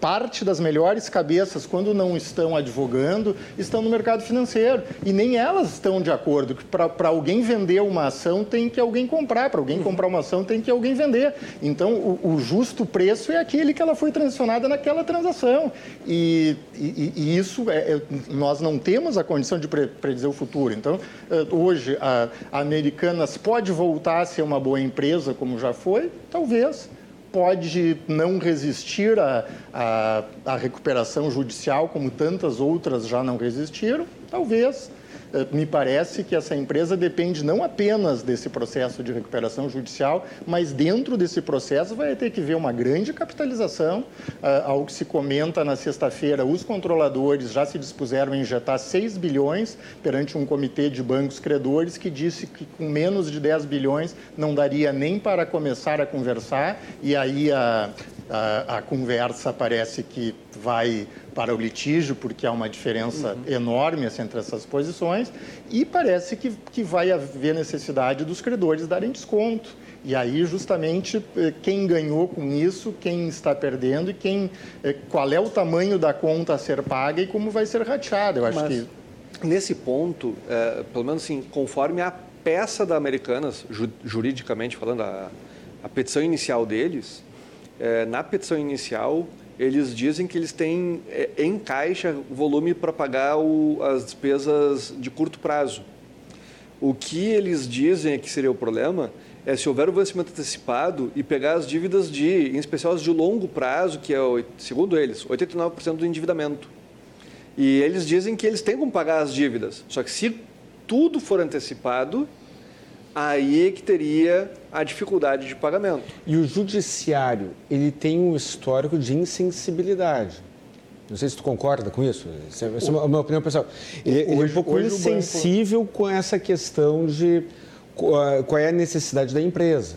parte das melhores cabeças, quando não estão advogando, estão no mercado financeiro. E nem elas estão de acordo. Para alguém vender uma ação, tem que alguém comprar. Para alguém comprar uma ação, tem que alguém vender. Então, o, o, justo preço é aquele que ela foi transacionada naquela transação. E, e, e isso, é, é, nós não temos a condição de predizer o futuro. Então, eh, hoje, a, a Americanas pode voltar a ser uma boa empresa, como já foi? Talvez pode não resistir à, recuperação judicial, como tantas outras já não resistiram? Talvez. Eh, me parece que essa empresa depende não apenas desse processo de recuperação judicial, mas dentro desse processo vai ter que ver uma grande capitalização. Eh, ao que se comenta na sexta-feira, os controladores já se dispuseram a injetar 6 bilhões perante um comitê de bancos credores que disse que com menos de 10 bilhões não daria nem para começar a conversar, e aí a a, a, conversa parece que vai para o litígio, porque há uma diferença uhum. enorme assim, entre essas posições, e parece que, que vai haver necessidade dos credores darem desconto. E aí, justamente, eh, quem ganhou com isso, quem está perdendo e quem, eh, qual é o tamanho da conta a ser paga e como vai ser rateada. Eu acho Mas, que nesse ponto, é, pelo menos assim, conforme a peça da Americanas, ju juridicamente falando, a, a petição inicial deles, é, na petição inicial, eles dizem que eles têm é, em caixa volume para pagar o, as despesas de curto prazo. O que eles dizem que seria o problema é se houver o vencimento antecipado e pegar as dívidas de, em especial as de longo prazo, que é, segundo eles, 89% do endividamento. E eles dizem que eles têm como pagar as dívidas. Só que se tudo for antecipado, aí é que teria a dificuldade de pagamento. E o judiciário, ele tem um histórico de insensibilidade. Não sei se tu concorda com isso. Essa é a minha opinião pessoal. Ele, hoje, ele é um pouco insensível banco... com essa questão de qual é a necessidade da empresa.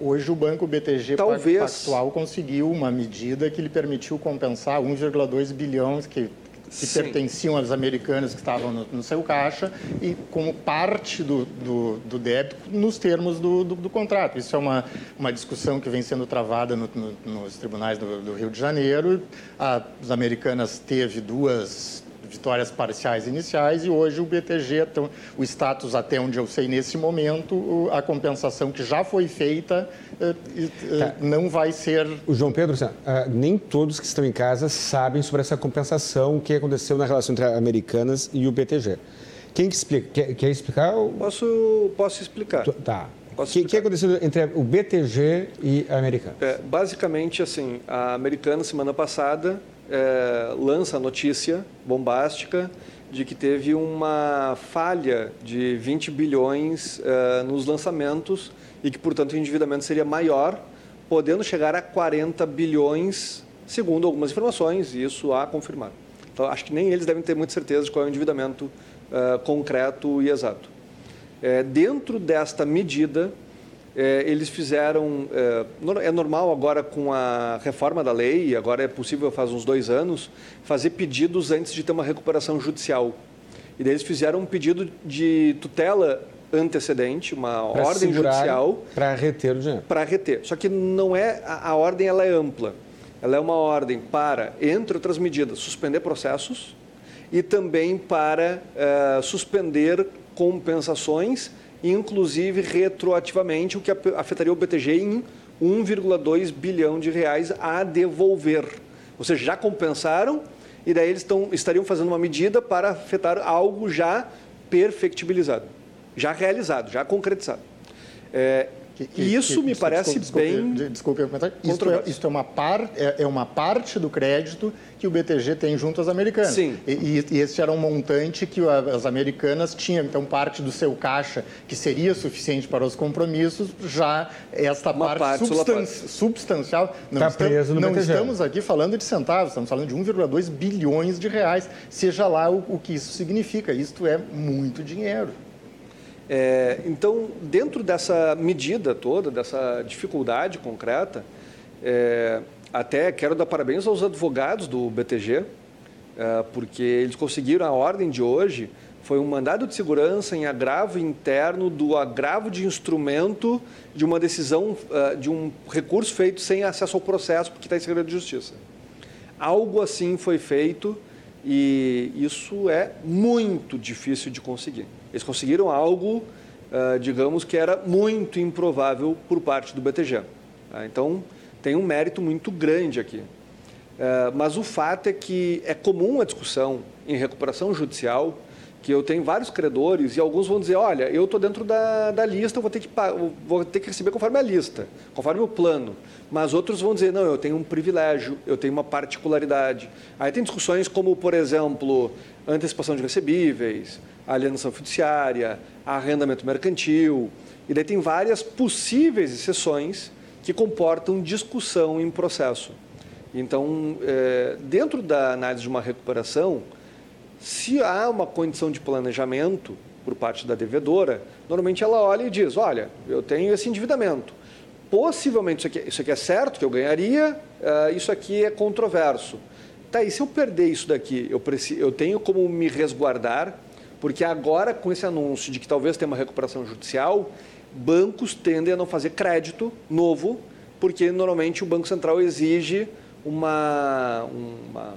Hoje o Banco BTG Talvez. Pactual conseguiu uma medida que lhe permitiu compensar 1,2 bilhões que que Sim. pertenciam às americanas que estavam no, no, seu caixa e como parte do, do, do débito nos termos do, do, do, contrato. Isso é uma, uma discussão que vem sendo travada no, nos tribunais do, Rio de Janeiro. As americanas teve duas vitórias parciais iniciais e hoje o BTG, o status até onde eu sei nesse momento, a compensação que já foi feita eh, eh, tá. não vai ser... O João Pedro, assim, ah, nem todos que estão em casa sabem sobre essa compensação que aconteceu na relação entre Americanas e o BTG. Quem que explica? Quer, quer explicar? Posso, posso explicar. Tá. O que, que aconteceu entre o BTG e a Americana? É, basicamente, assim, a Americana, semana passada, é, lança a notícia bombástica de que teve uma falha de 20 bilhões é, nos lançamentos e que, portanto, o endividamento seria maior, podendo chegar a 40 bilhões, segundo algumas informações, e isso a confirmar. Então, acho que nem eles devem ter muita certeza de qual é o endividamento é, concreto e exato. É, dentro desta medida, é, eles fizeram. É, é, normal agora com a reforma da lei, agora é possível faz uns dois anos, fazer pedidos antes de ter uma recuperação judicial. E daí eles fizeram um pedido de tutela antecedente, uma pra ordem judicial. Para reter o dinheiro. Para reter. Só que não é. A, a ordem ela é ampla. Ela é uma ordem para, entre outras medidas, suspender processos e também para uh, suspender compensações inclusive retroativamente, o que afetaria o BTG em 1,2 bilhão de reais a devolver. Ou seja, já compensaram e daí eles estão, estariam fazendo uma medida para afetar algo já perfectibilizado, já realizado, já concretizado. É, que, que, isso que, me parece desculpe, bem. Desculpe, desculpe Isso é, isso é, uma par, é, é, uma parte do crédito que o BTG tem junto às americanas. Sim. E, e, esse era um montante que as americanas tinham. Então, parte do seu caixa, que seria suficiente para os compromissos, já esta parte, parte substan substancial. Não, tá estamos, não estamos aqui falando de centavos, estamos falando de 1,2 bilhões de reais. Seja lá o, o que isso significa. Isto é muito dinheiro. É, então, dentro dessa medida toda, dessa dificuldade concreta, é, até quero dar parabéns aos advogados do BTG, é, porque eles conseguiram a ordem de hoje. Foi um mandado de segurança em agravo interno do agravo de instrumento de uma decisão, é, de um recurso feito sem acesso ao processo, porque está em segredo de justiça. Algo assim foi feito e isso é muito difícil de conseguir. Eles conseguiram algo, uh, digamos, que era muito improvável por parte do BTG. Tá? então, tem um mérito muito grande aqui. Uh, mas o fato é que é comum a discussão em recuperação judicial que eu tenho vários credores e alguns vão dizer, olha, eu estou dentro da, da lista, vou ter, que, vou ter que receber conforme a lista, conforme o plano. Mas outros vão dizer, não, eu tenho um privilégio, eu tenho uma particularidade. Aí tem discussões como, por exemplo, antecipação de recebíveis, alienação fiduciária, arrendamento mercantil. E daí tem várias possíveis exceções que comportam discussão em processo. Então, é, dentro da análise de uma recuperação, se há uma condição de planejamento por parte da devedora, normalmente ela olha e diz: olha, eu tenho esse endividamento. possivelmente isso aqui, isso aqui é certo que eu ganharia, uh, isso aqui é controverso. Tá, e se eu perder isso daqui, eu, preciso, eu tenho como me resguardar, porque agora, com esse anúncio de que talvez tenha uma recuperação judicial, bancos tendem a não fazer crédito novo, porque normalmente o Banco Central exige uma, uma,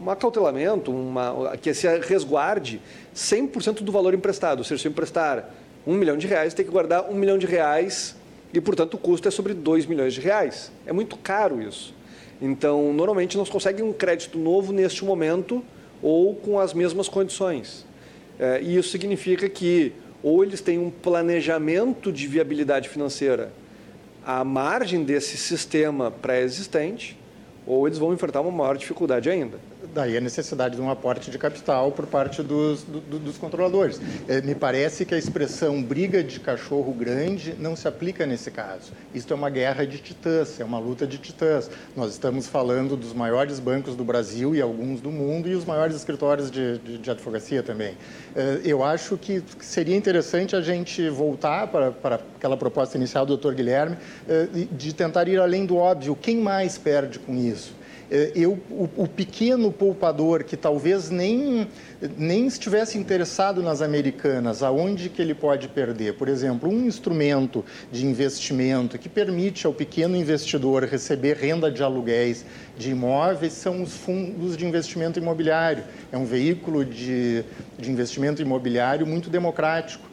um acautelamento, uma, que se resguarde 100% do valor emprestado. Ou seja, se eu emprestar um milhão de reais, tem que guardar um milhão de reais e, portanto, o custo é sobre dois milhões de reais. É muito caro isso. Então, normalmente não se consegue um crédito novo neste momento ou com as mesmas condições. É, e isso significa que ou eles têm um planejamento de viabilidade financeira à margem desse sistema pré-existente, ou eles vão enfrentar uma maior dificuldade ainda daí a necessidade de um aporte de capital por parte dos, do, dos controladores. É, me parece que a expressão briga de cachorro grande não se aplica nesse caso. Isto é uma guerra de titãs, é uma luta de titãs. Nós estamos falando dos maiores bancos do Brasil e alguns do mundo e os maiores escritórios de, de, de advocacia também. É, eu acho que seria interessante a gente voltar para, para aquela proposta inicial do Dr. Guilherme é, de tentar ir além do óbvio. Quem mais perde com isso? É, eu, o, o, pequeno poupador que talvez nem, nem estivesse interessado nas americanas, aonde que ele pode perder? Por exemplo, um instrumento de investimento que permite ao pequeno investidor receber renda de aluguéis de imóveis são os fundos de investimento imobiliário. É um veículo de, de investimento imobiliário muito democrático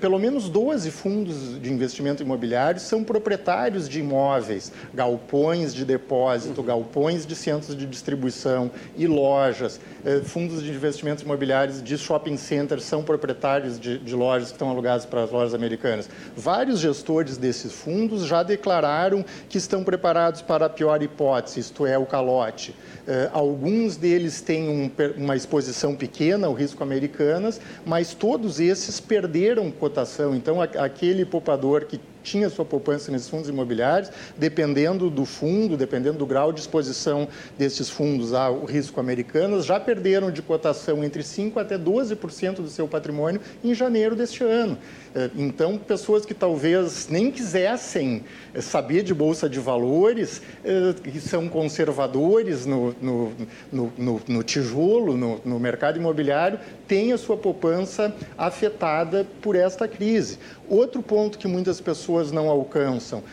pelo menos 12 fundos de investimento imobiliário são proprietários de imóveis, galpões de depósito, galpões de centros de distribuição e lojas. Eh, fundos de investimentos imobiliários de shopping centers são proprietários de, de lojas que estão alugadas para as lojas americanas. Vários gestores desses fundos já declararam que estão preparados para a pior hipótese, isto é, o calote. Uh, alguns deles têm um, uma exposição pequena ao risco americanas, mas todos esses perderam cotação. Então, aquele poupador que tinha sua poupança nesses fundos imobiliários, dependendo do fundo, dependendo do grau de exposição desses fundos ao risco americano, já perderam de cotação entre 5% até 12% do seu patrimônio em janeiro deste ano. Eh, então, pessoas que talvez nem quisessem eh, saber de bolsa de valores, eh, que são conservadores no, no, no, no tijolo, no, mercado imobiliário, têm a sua poupança afetada por esta crise. Outro ponto que muitas pessoas não alcançam.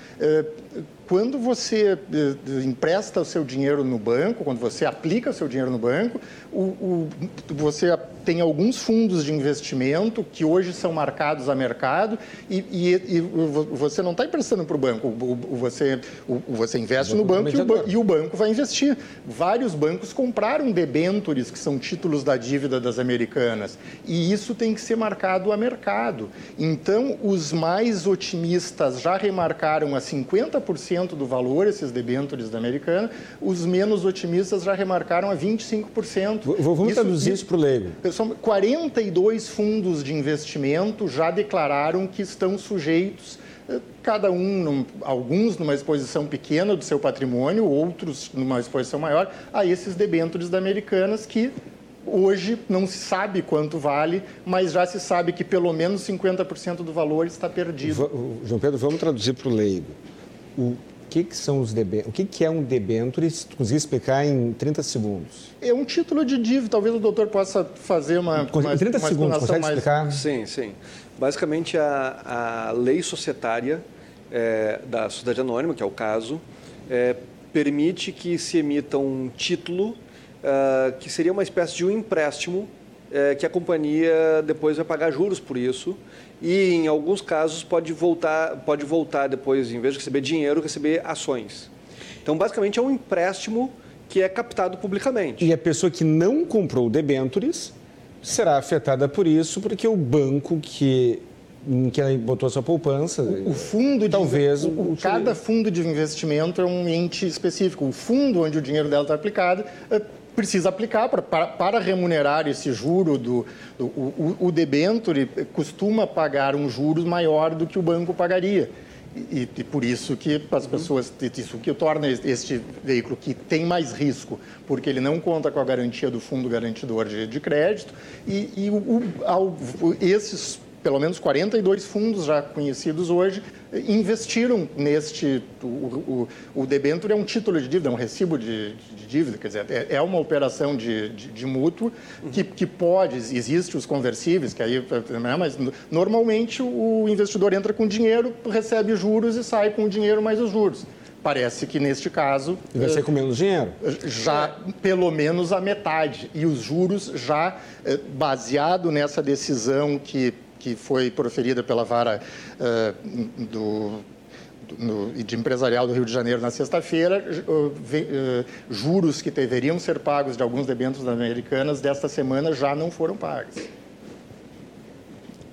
Quando você eh, empresta o seu dinheiro no banco, quando você aplica o seu dinheiro no banco, o, o, você tem alguns fundos de investimento que hoje são marcados a mercado e, e, e você não está emprestando para o banco, você, você investe no banco e o, e o, banco vai investir. Vários bancos compraram debêntures, que são títulos da dívida das americanas, e isso tem que ser marcado a mercado. Então, os mais otimistas já remarcaram a 50% do valor esses debêntures da Americana, os menos otimistas já remarcaram a 25%. Vamos isso, traduzir isso para o leigo. São 42 fundos de investimento já declararam que estão sujeitos eh, cada um, num, alguns numa exposição pequena do seu patrimônio, outros numa exposição maior, a esses debêntures da Americanas que hoje não se sabe quanto vale, mas já se sabe que pelo menos 50% do valor está perdido. João Pedro, vamos traduzir para o leigo o que, que são os debêntures? O que, que é um debênture? Se tu conseguir explicar em 30 segundos. É um título de dívida. Talvez o doutor possa fazer uma. uma em 30 uma segundos, consegue mais... explicar? Sim, sim. Basicamente, a, a lei societária é, da Sociedade Anônima, que é o caso, é, permite que se emita um título uh, que seria uma espécie de um empréstimo é, que a companhia depois vai pagar juros por isso e em alguns casos pode voltar, pode voltar depois, em vez de receber dinheiro, receber ações. Então, basicamente, é um empréstimo que é captado publicamente. E a pessoa que não comprou debêntures será afetada por isso, porque o banco que em que ela botou a sua poupança. O, fundo talvez de, o, o, cada fundo de investimento é um ente específico. O fundo onde o dinheiro dela está aplicado é precisa aplicar para, para, para remunerar esse juro do, do o, o debenture costuma pagar um juros maior do que o banco pagaria. E, e, por isso que as uhum. pessoas, isso que torna este veículo que tem mais risco, porque ele não conta com a garantia do fundo garantidor de, de crédito, e, e o, ao, esses pelo menos 42 fundos já conhecidos hoje investiram neste. O, o, o debênture é um título de dívida, é um recibo de, de dívida, quer dizer, é, é uma operação de, de, de mútuo que, que pode, existe os conversíveis, que aí, né, mas normalmente o investidor entra com dinheiro, recebe juros e sai com o dinheiro mais os juros. Parece que neste caso. E vai ser com menos dinheiro? Já pelo menos a metade. E os juros já eh, baseado nessa decisão que que foi proferida pela vara uh, do, no, de empresarial do Rio de Janeiro na sexta-feira, uh, uh, juros que deveriam ser pagos de alguns debêntures americanas desta semana já não foram pagos.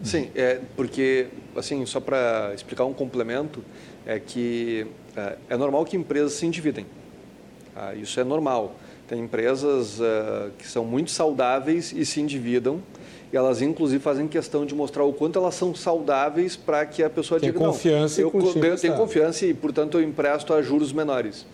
Sim, é porque, assim, só para explicar um complemento, é que é, é, normal que empresas se endividem. Ah, isso é normal. Tem empresas que são muito saudáveis e se endividam e elas, inclusive, fazem questão de mostrar o quanto elas são saudáveis para que a pessoa tem diga, confiança não, eu, eu tenho confiança e, portanto, eu empresto a juros menores.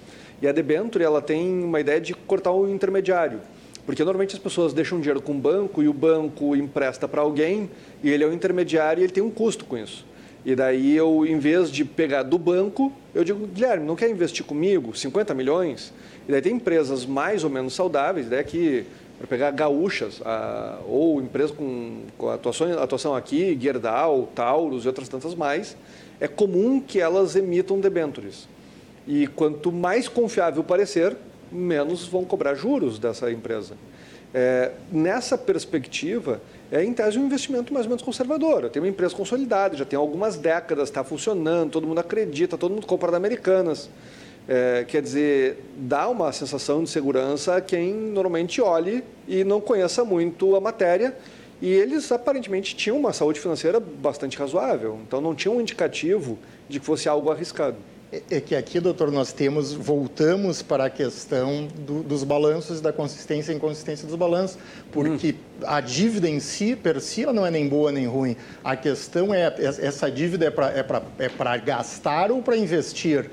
E a debenture, ela tem uma ideia de cortar o intermediário. Porque normalmente as pessoas deixam dinheiro com o banco e o banco empresta para alguém e ele é o intermediário e ele tem um custo com isso. E daí eu, em vez de pegar do banco, eu digo, Guilherme, não quer investir comigo 50 milhões? E daí tem empresas mais ou menos saudáveis, daí que para pegar gaúchas, a, ou empresas com, com atuação, atuação aqui, Gerdau, Taurus e outras tantas mais, é comum que elas emitam debentures. E quanto mais confiável parecer, menos vão cobrar juros dessa empresa. É, nessa perspectiva, é em tese um investimento mais ou menos conservador. Tenho uma empresa consolidada, já tem algumas décadas, está funcionando, todo mundo acredita, todo mundo compra da Americanas. É, quer dizer, dá uma sensação de segurança a quem normalmente olhe e não conheça muito a matéria. E eles aparentemente tinham uma saúde financeira bastante razoável, então não tinha um indicativo de que fosse algo arriscado. É, é que aqui, doutor, nós temos, voltamos para a questão do, dos balanços, da consistência e inconsistência dos balanços, porque hum. a dívida em si, per si, ela não é nem boa nem ruim. A questão é, essa dívida é para é é gastar ou para investir?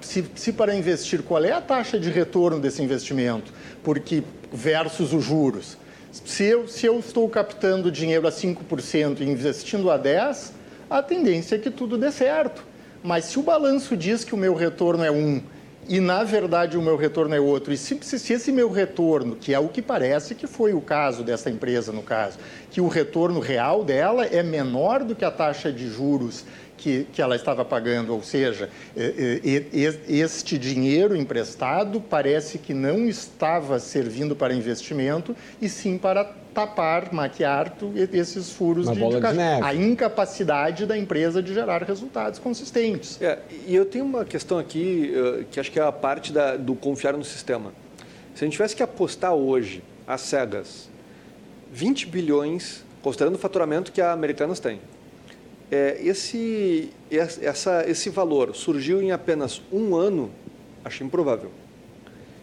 Se, se, para investir, qual é a taxa de retorno desse investimento? Porque versus os juros. Se eu, se eu estou captando dinheiro a 5% e investindo a 10%, a tendência é que tudo dê certo. Mas se o balanço diz que o meu retorno é 1 e na verdade o meu retorno é outro. E se, se, esse meu retorno, que é o que parece que foi o caso dessa empresa no caso, que o retorno real dela é menor do que a taxa de juros que, que ela estava pagando, ou seja, este dinheiro emprestado parece que não estava servindo para investimento e sim para tapar, maquiar esses furos Uma de, bola de, de neve. a incapacidade da empresa de gerar resultados consistentes. É, e eu tenho uma questão aqui eh, que acho que é a parte da, do confiar no sistema. Se a gente tivesse que apostar hoje, às cegas, 20 bilhões, considerando o faturamento que a Americanas tem, é, esse, essa, esse valor surgiu em apenas um ano, acho improvável.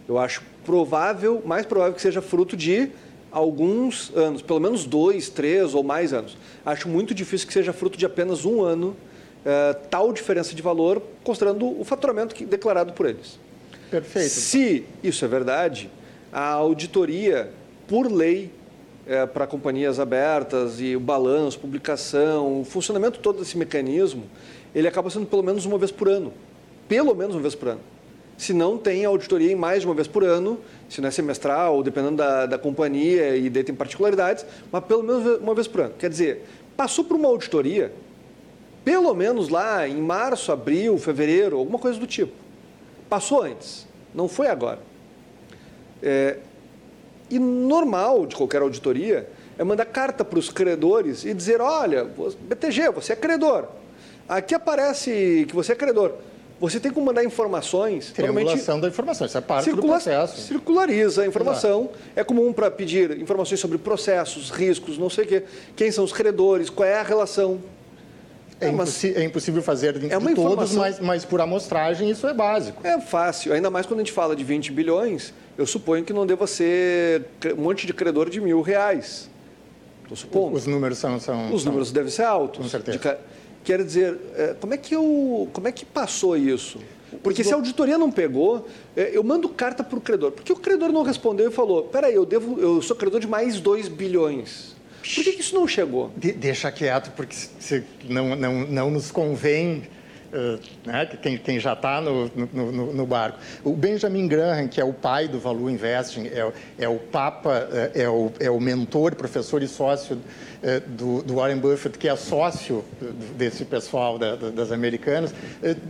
Eu acho provável, mais provável que seja fruto de alguns anos, pelo menos dois, três ou mais anos. Acho muito difícil que seja fruto de apenas um ano é, tal diferença de valor, considerando o faturamento que, declarado por eles. Perfeito. Se isso é verdade, a auditoria, por lei, é, para companhias abertas e o balanço, publicação, o funcionamento todo desse mecanismo, ele acaba sendo pelo menos uma vez por ano. Pelo menos uma vez por ano. Se não tem auditoria em mais de uma vez por ano, se não é semestral, dependendo da, da companhia e daí tem particularidades, mas pelo menos uma vez por ano. Quer dizer, passou por uma auditoria, pelo menos lá em março, abril, fevereiro, alguma coisa do tipo. Passou antes, não foi agora. É, e normal de qualquer auditoria é mandar carta para os credores e dizer: olha, BTG, você é credor. Aqui aparece que você é credor. Você tem que mandar informações. Triangulação da informação, isso é parte circula, do processo. Circulariza a informação. Exato. É comum para pedir informações sobre processos, riscos, não sei o quê. Quem são os credores, qual é a relação. É, é, impossi é impossível fazer de, é de todos, mas, mas por amostragem isso é básico. É fácil, ainda mais quando a gente fala de 20 bilhões, eu suponho que não deva ser um monte de credor de mil reais. Estou supondo. Os números são... são Os são... números devem ser altos. Com certeza. De... Quer dizer, é, como é, que eu, como é que passou isso? Porque se a auditoria não pegou, é, eu mando carta para o credor. Porque o credor não respondeu e falou, peraí, eu, devo, eu sou credor de mais 2 bilhões. Por que, que isso não chegou? De, deixa quieto, porque se, não, não, não nos convém Uh, né, quem, quem, já está no, no, no, barco. O Benjamin Graham, que é o pai do Value Investing, é, é o papa, é, é o, é o mentor, professor e sócio uh, do, do, Warren Buffett, que é sócio desse pessoal da, das americanas,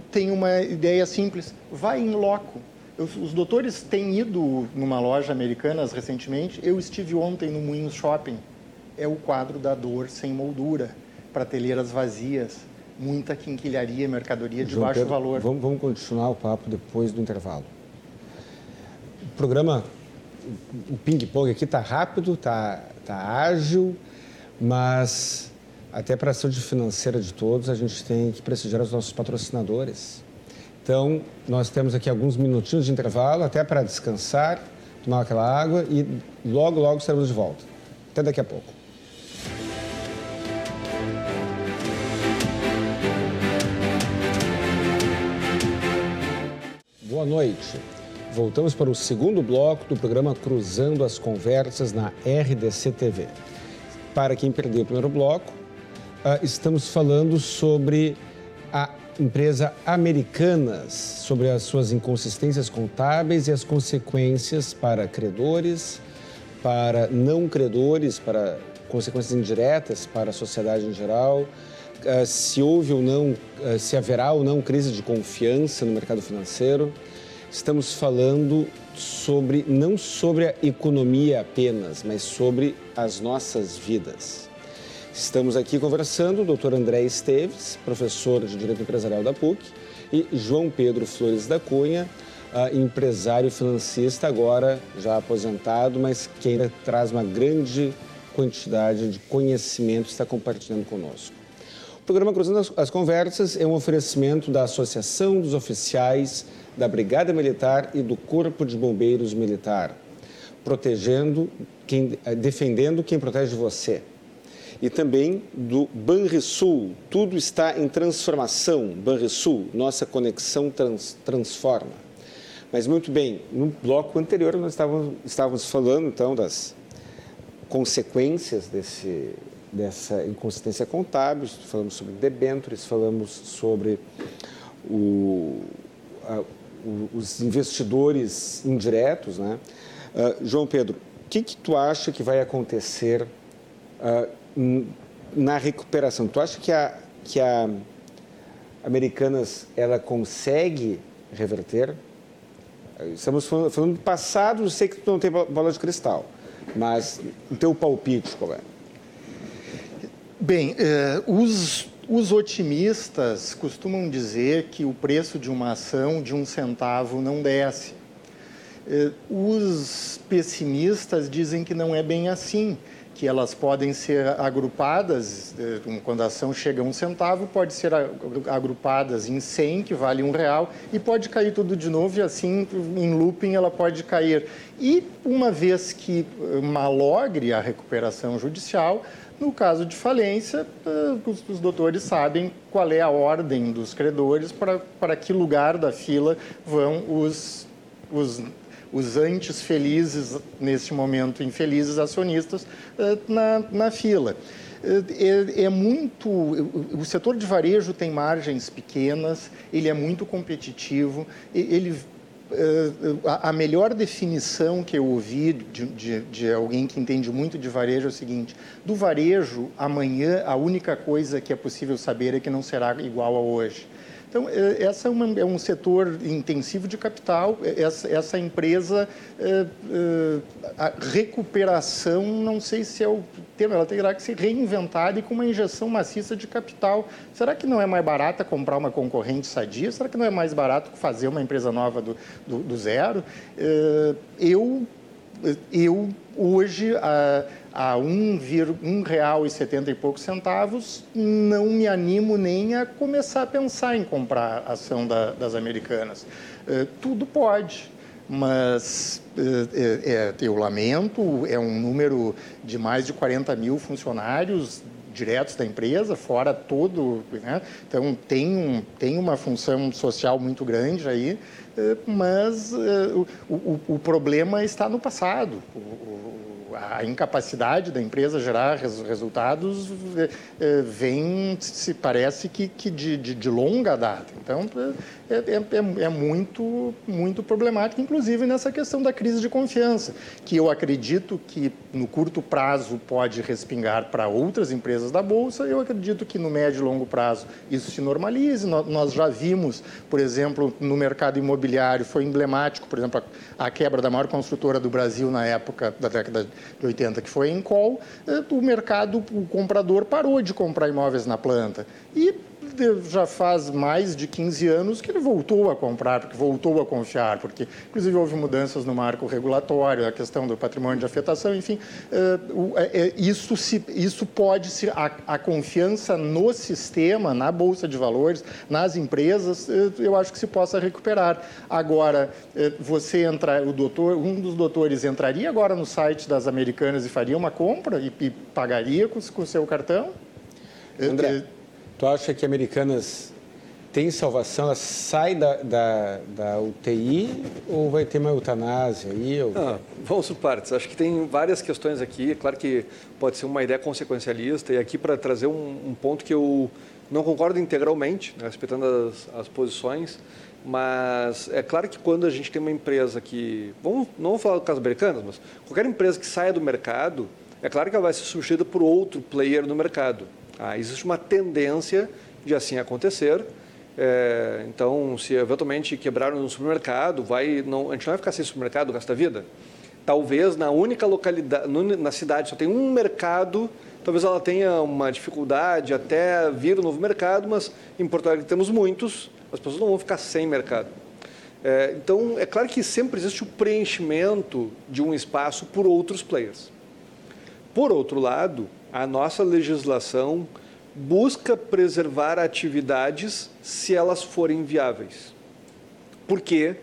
tem uma ideia simples: vai em loco. Os, doutores têm ido numa loja americana recentemente. Eu estive ontem no Moinhos Shopping é o quadro da dor sem moldura, prateleiras vazias, muita quinquilharia, mercadoria de João baixo Pedro, valor. Vamos, vamos continuar o papo depois do intervalo. O programa, o ping-pong aqui está rápido, está tá ágil, mas até para a saúde financeira de todos, a gente tem que prestigiar os nossos patrocinadores. Então, nós temos aqui alguns minutinhos de intervalo, até para descansar, tomar aquela água e logo, logo estaremos de volta. Até daqui a pouco. Boa noite. Voltamos para o segundo bloco do programa Cruzando as Conversas na RDC TV. Para quem perdeu o primeiro bloco, uh, estamos falando sobre a empresa Americanas, sobre as suas inconsistências contábeis e as consequências para credores, para não credores, para consequências indiretas para a sociedade em geral, uh, se houve ou não, uh, se haverá ou não crise de confiança no mercado financeiro estamos falando sobre não sobre a economia apenas, mas sobre as nossas vidas. Estamos aqui conversando o Dr. André Esteves, professor de Direito Empresarial da PUC, e João Pedro Flores da Cunha, empresário financista, agora já aposentado, mas que ainda traz uma grande quantidade de conhecimento está compartilhando conosco. O programa Cruzando as Conversas é um oferecimento da Associação dos Oficiais da Brigada Militar e do Corpo de Bombeiros Militar, protegendo quem, eh, defendendo quem protege você. E também do Banrisul, tudo está em transformação. Banrisul, nossa conexão trans, transforma. Mas muito bem, no bloco anterior nós estávamos, estávamos falando então das consequências desse, dessa inconsistência contábil, falamos sobre debêntures, falamos sobre o, a, os investidores indiretos, né? Uh, João Pedro, o que, que tu acha que vai acontecer uh, na recuperação? Tu acha que a, que a Americanas ela consegue reverter? Estamos falando, do passado, eu sei que tu não tem bola de cristal, mas o teu palpite qual é? Bem, uh, os os otimistas costumam dizer que o preço de uma ação de um centavo não desce. Eh, os pessimistas dizem que não é bem assim, que elas podem ser agrupadas, eh, quando a ação chega a um centavo, pode ser agrupadas em 100, que vale um real, e pode cair tudo de novo, e assim, em looping, ela pode cair. E uma vez que malogre a recuperação judicial, no caso de falência, eh, os, os doutores sabem qual é a ordem dos credores para, para que lugar da fila vão os, os, os antes felizes, neste momento infelizes acionistas, eh, na, na fila. Eh, é, é, muito. O setor de varejo tem margens pequenas, ele é muito competitivo, ele a melhor definição que eu ouvi de, de, de, alguém que entende muito de varejo é o seguinte: do varejo, amanhã, a única coisa que é possível saber é que não será igual a hoje. Então, é, essa é, uma, é, um setor intensivo de capital. É, essa, essa empresa, é, é, a recuperação, não sei se é o termo, ela terá que se reinventar e com uma injeção maciça de capital. Será que não é mais barata comprar uma concorrente sadia? Será que não é mais barato fazer uma empresa nova do, do, do zero? É, eu, eu, hoje, a, a um, um real e setenta e poucos centavos, não me animo nem a começar a pensar em comprar ação da, das americanas. Uh, tudo pode, mas uh, é, eu lamento, é um número de mais de 40 mil funcionários diretos da empresa, fora todo, né? então tem, um, tem uma função social muito grande aí, mas uh, o, o, o, problema está no passado. O, a incapacidade da empresa gerar res, resultados é, vem, se parece que, que de, de, de longa data. Então, é, é, é, é, muito, muito problemático, inclusive nessa questão da crise de confiança, que eu acredito que no curto prazo pode respingar para outras empresas da Bolsa, eu acredito que no médio e longo prazo isso se normalize. Nós já vimos, por exemplo, no mercado imobiliário, foi emblemático, por exemplo, a, a quebra da maior construtora do Brasil na época da década de 80, que foi em Encol, eh, o mercado, o comprador parou de comprar imóveis na planta. E já faz mais de 15 anos que ele voltou a comprar, porque voltou a confiar, porque inclusive houve mudanças no marco regulatório, a questão do patrimônio de afetação, enfim, eh, é, isso, se, isso pode ser a, a confiança no sistema, na bolsa de valores, nas empresas, eh, eu acho que se possa recuperar. Agora, eh, você entrar, o doutor, um dos doutores entraria agora no site das americanas e faria uma compra e, e pagaria com o seu cartão? André. Tu acha que Americanas tem salvação? Ela sai da, da, da UTI ou vai ter uma eutanásia aí? Ou... Ah, vamos por partes. Acho que tem várias questões aqui. É claro que pode ser uma ideia consequencialista. E aqui para trazer um, um, ponto que eu não concordo integralmente, né, respeitando as, as posições, mas é claro que quando a gente tem uma empresa que, vamos, não vamos falar do caso americano, mas qualquer empresa que saia do mercado, é claro que ela vai ser substituída por outro player no mercado. Ah, existe uma tendência de assim acontecer. É, então, se eventualmente quebrar um supermercado, vai, não, a gente não vai ficar sem supermercado o resto da vida. Talvez na única localidade, na cidade só tem um mercado, talvez ela tenha uma dificuldade até vir um novo mercado, mas em Porto Alegre temos muitos, as pessoas não vão ficar sem mercado. É, então, é claro que sempre existe o preenchimento de um espaço por outros players. Por outro lado, a nossa legislação busca preservar atividades se elas forem viáveis. Porque,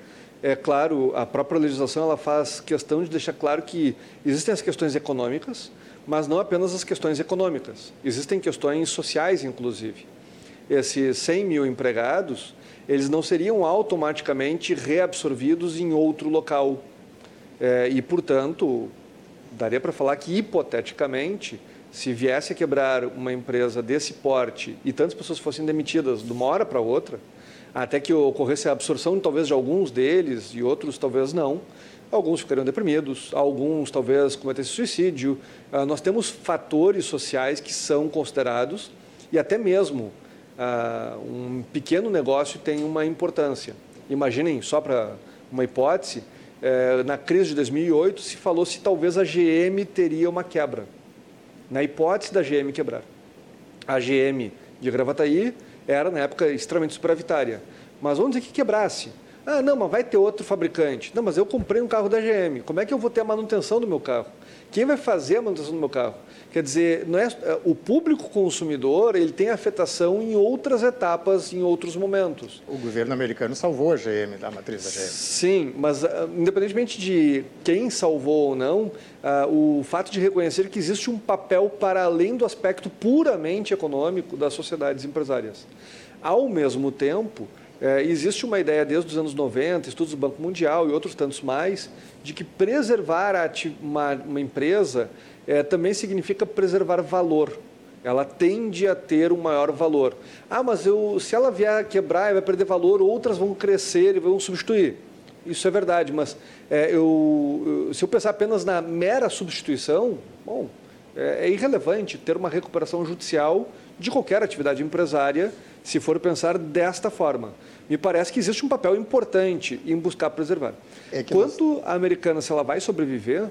é claro, a própria legislação ela faz questão de deixar claro que existem as questões econômicas, mas não apenas as questões econômicas. Existem questões sociais, inclusive. Esses 100 mil empregados, eles não seriam automaticamente reabsorvidos em outro local. É, e, portanto, daria para falar que, hipoteticamente, se viesse a quebrar uma empresa desse porte e tantas pessoas fossem demitidas de uma hora para outra, até que ocorresse a absorção talvez de alguns deles e outros talvez não, alguns ficariam deprimidos, alguns talvez cometessem suicídio. Ah, nós temos fatores sociais que são considerados e até mesmo ah, um pequeno negócio tem uma importância. Imaginem, só para uma hipótese, eh, na crise de 2008 se falou se talvez a GM teria uma quebra na hipótese da GM quebrar. A GM de Gravataí era, na época, extremamente superavitária. Mas vamos dizer que quebrasse. Ah, não, mas vai ter outro fabricante. Não, mas eu comprei um carro da GM. Como é que eu vou ter a manutenção do meu carro? Quem vai fazer a manutenção do meu carro? Quer dizer, não é, é, o público consumidor ele tem afetação em outras etapas, em outros momentos. O governo americano salvou a GM, da matriz da GM. Sim, mas uh, independentemente de quem salvou ou não, uh, o fato de reconhecer que existe um papel para além do aspecto puramente econômico das sociedades empresárias. Ao mesmo tempo, é, existe uma ideia desde os anos 90, estudos do Banco Mundial e outros tantos mais, de que preservar uma, uma empresa é, também significa preservar valor. Ela tende a ter um maior valor. Ah, mas eu, se ela vier quebrar e vai perder valor, outras vão crescer e vão substituir. Isso é verdade, mas é, eu, se eu pensar apenas na mera substituição, bom, é, é irrelevante ter uma recuperação judicial de qualquer atividade empresária se for pensar desta forma. Me parece que existe um papel importante em buscar preservar. É Quanto nós... a americana, se ela vai sobreviver,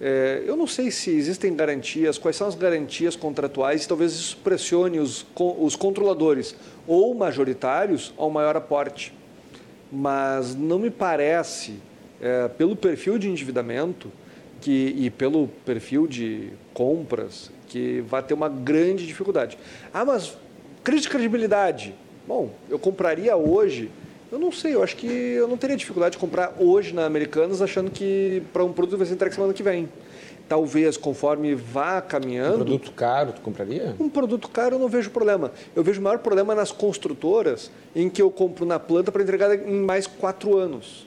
é, eu não sei se existem garantias, quais são as garantias contratuais, talvez isso pressione os, os controladores ou majoritários ao maior aporte. Mas não me parece, é, pelo perfil de endividamento que, e pelo perfil de compras, que vai ter uma grande dificuldade. Ah, mas Crise de credibilidade. Bom, eu compraria hoje. Eu não sei, eu acho que eu não teria dificuldade de comprar hoje na Americanas achando que para um produto vai ser entregue semana que vem. Talvez, conforme vá caminhando. Um produto caro, tu compraria? Um produto caro eu não vejo problema. Eu vejo o maior problema nas construtoras, em que eu compro na planta para entregar em mais quatro anos.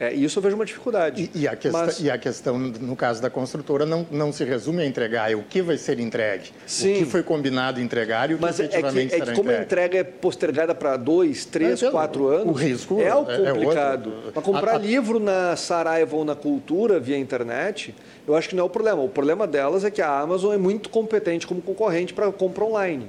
É, isso eu vejo uma dificuldade. E, e, a questão, Mas... e, a questão, no caso da construtora, não, não se resume a entregar, é o que vai ser entregue. Sim. O que foi combinado entregar e o que Mas efetivamente é que, é que como entregue. a entrega é postergada para dois, três, é, quatro anos, o risco é é, é complicado. É para comprar a, livro na Saraiva ou na Cultura via internet, eu acho que não é o problema. O problema delas é que a Amazon é muito competente como concorrente para compra online.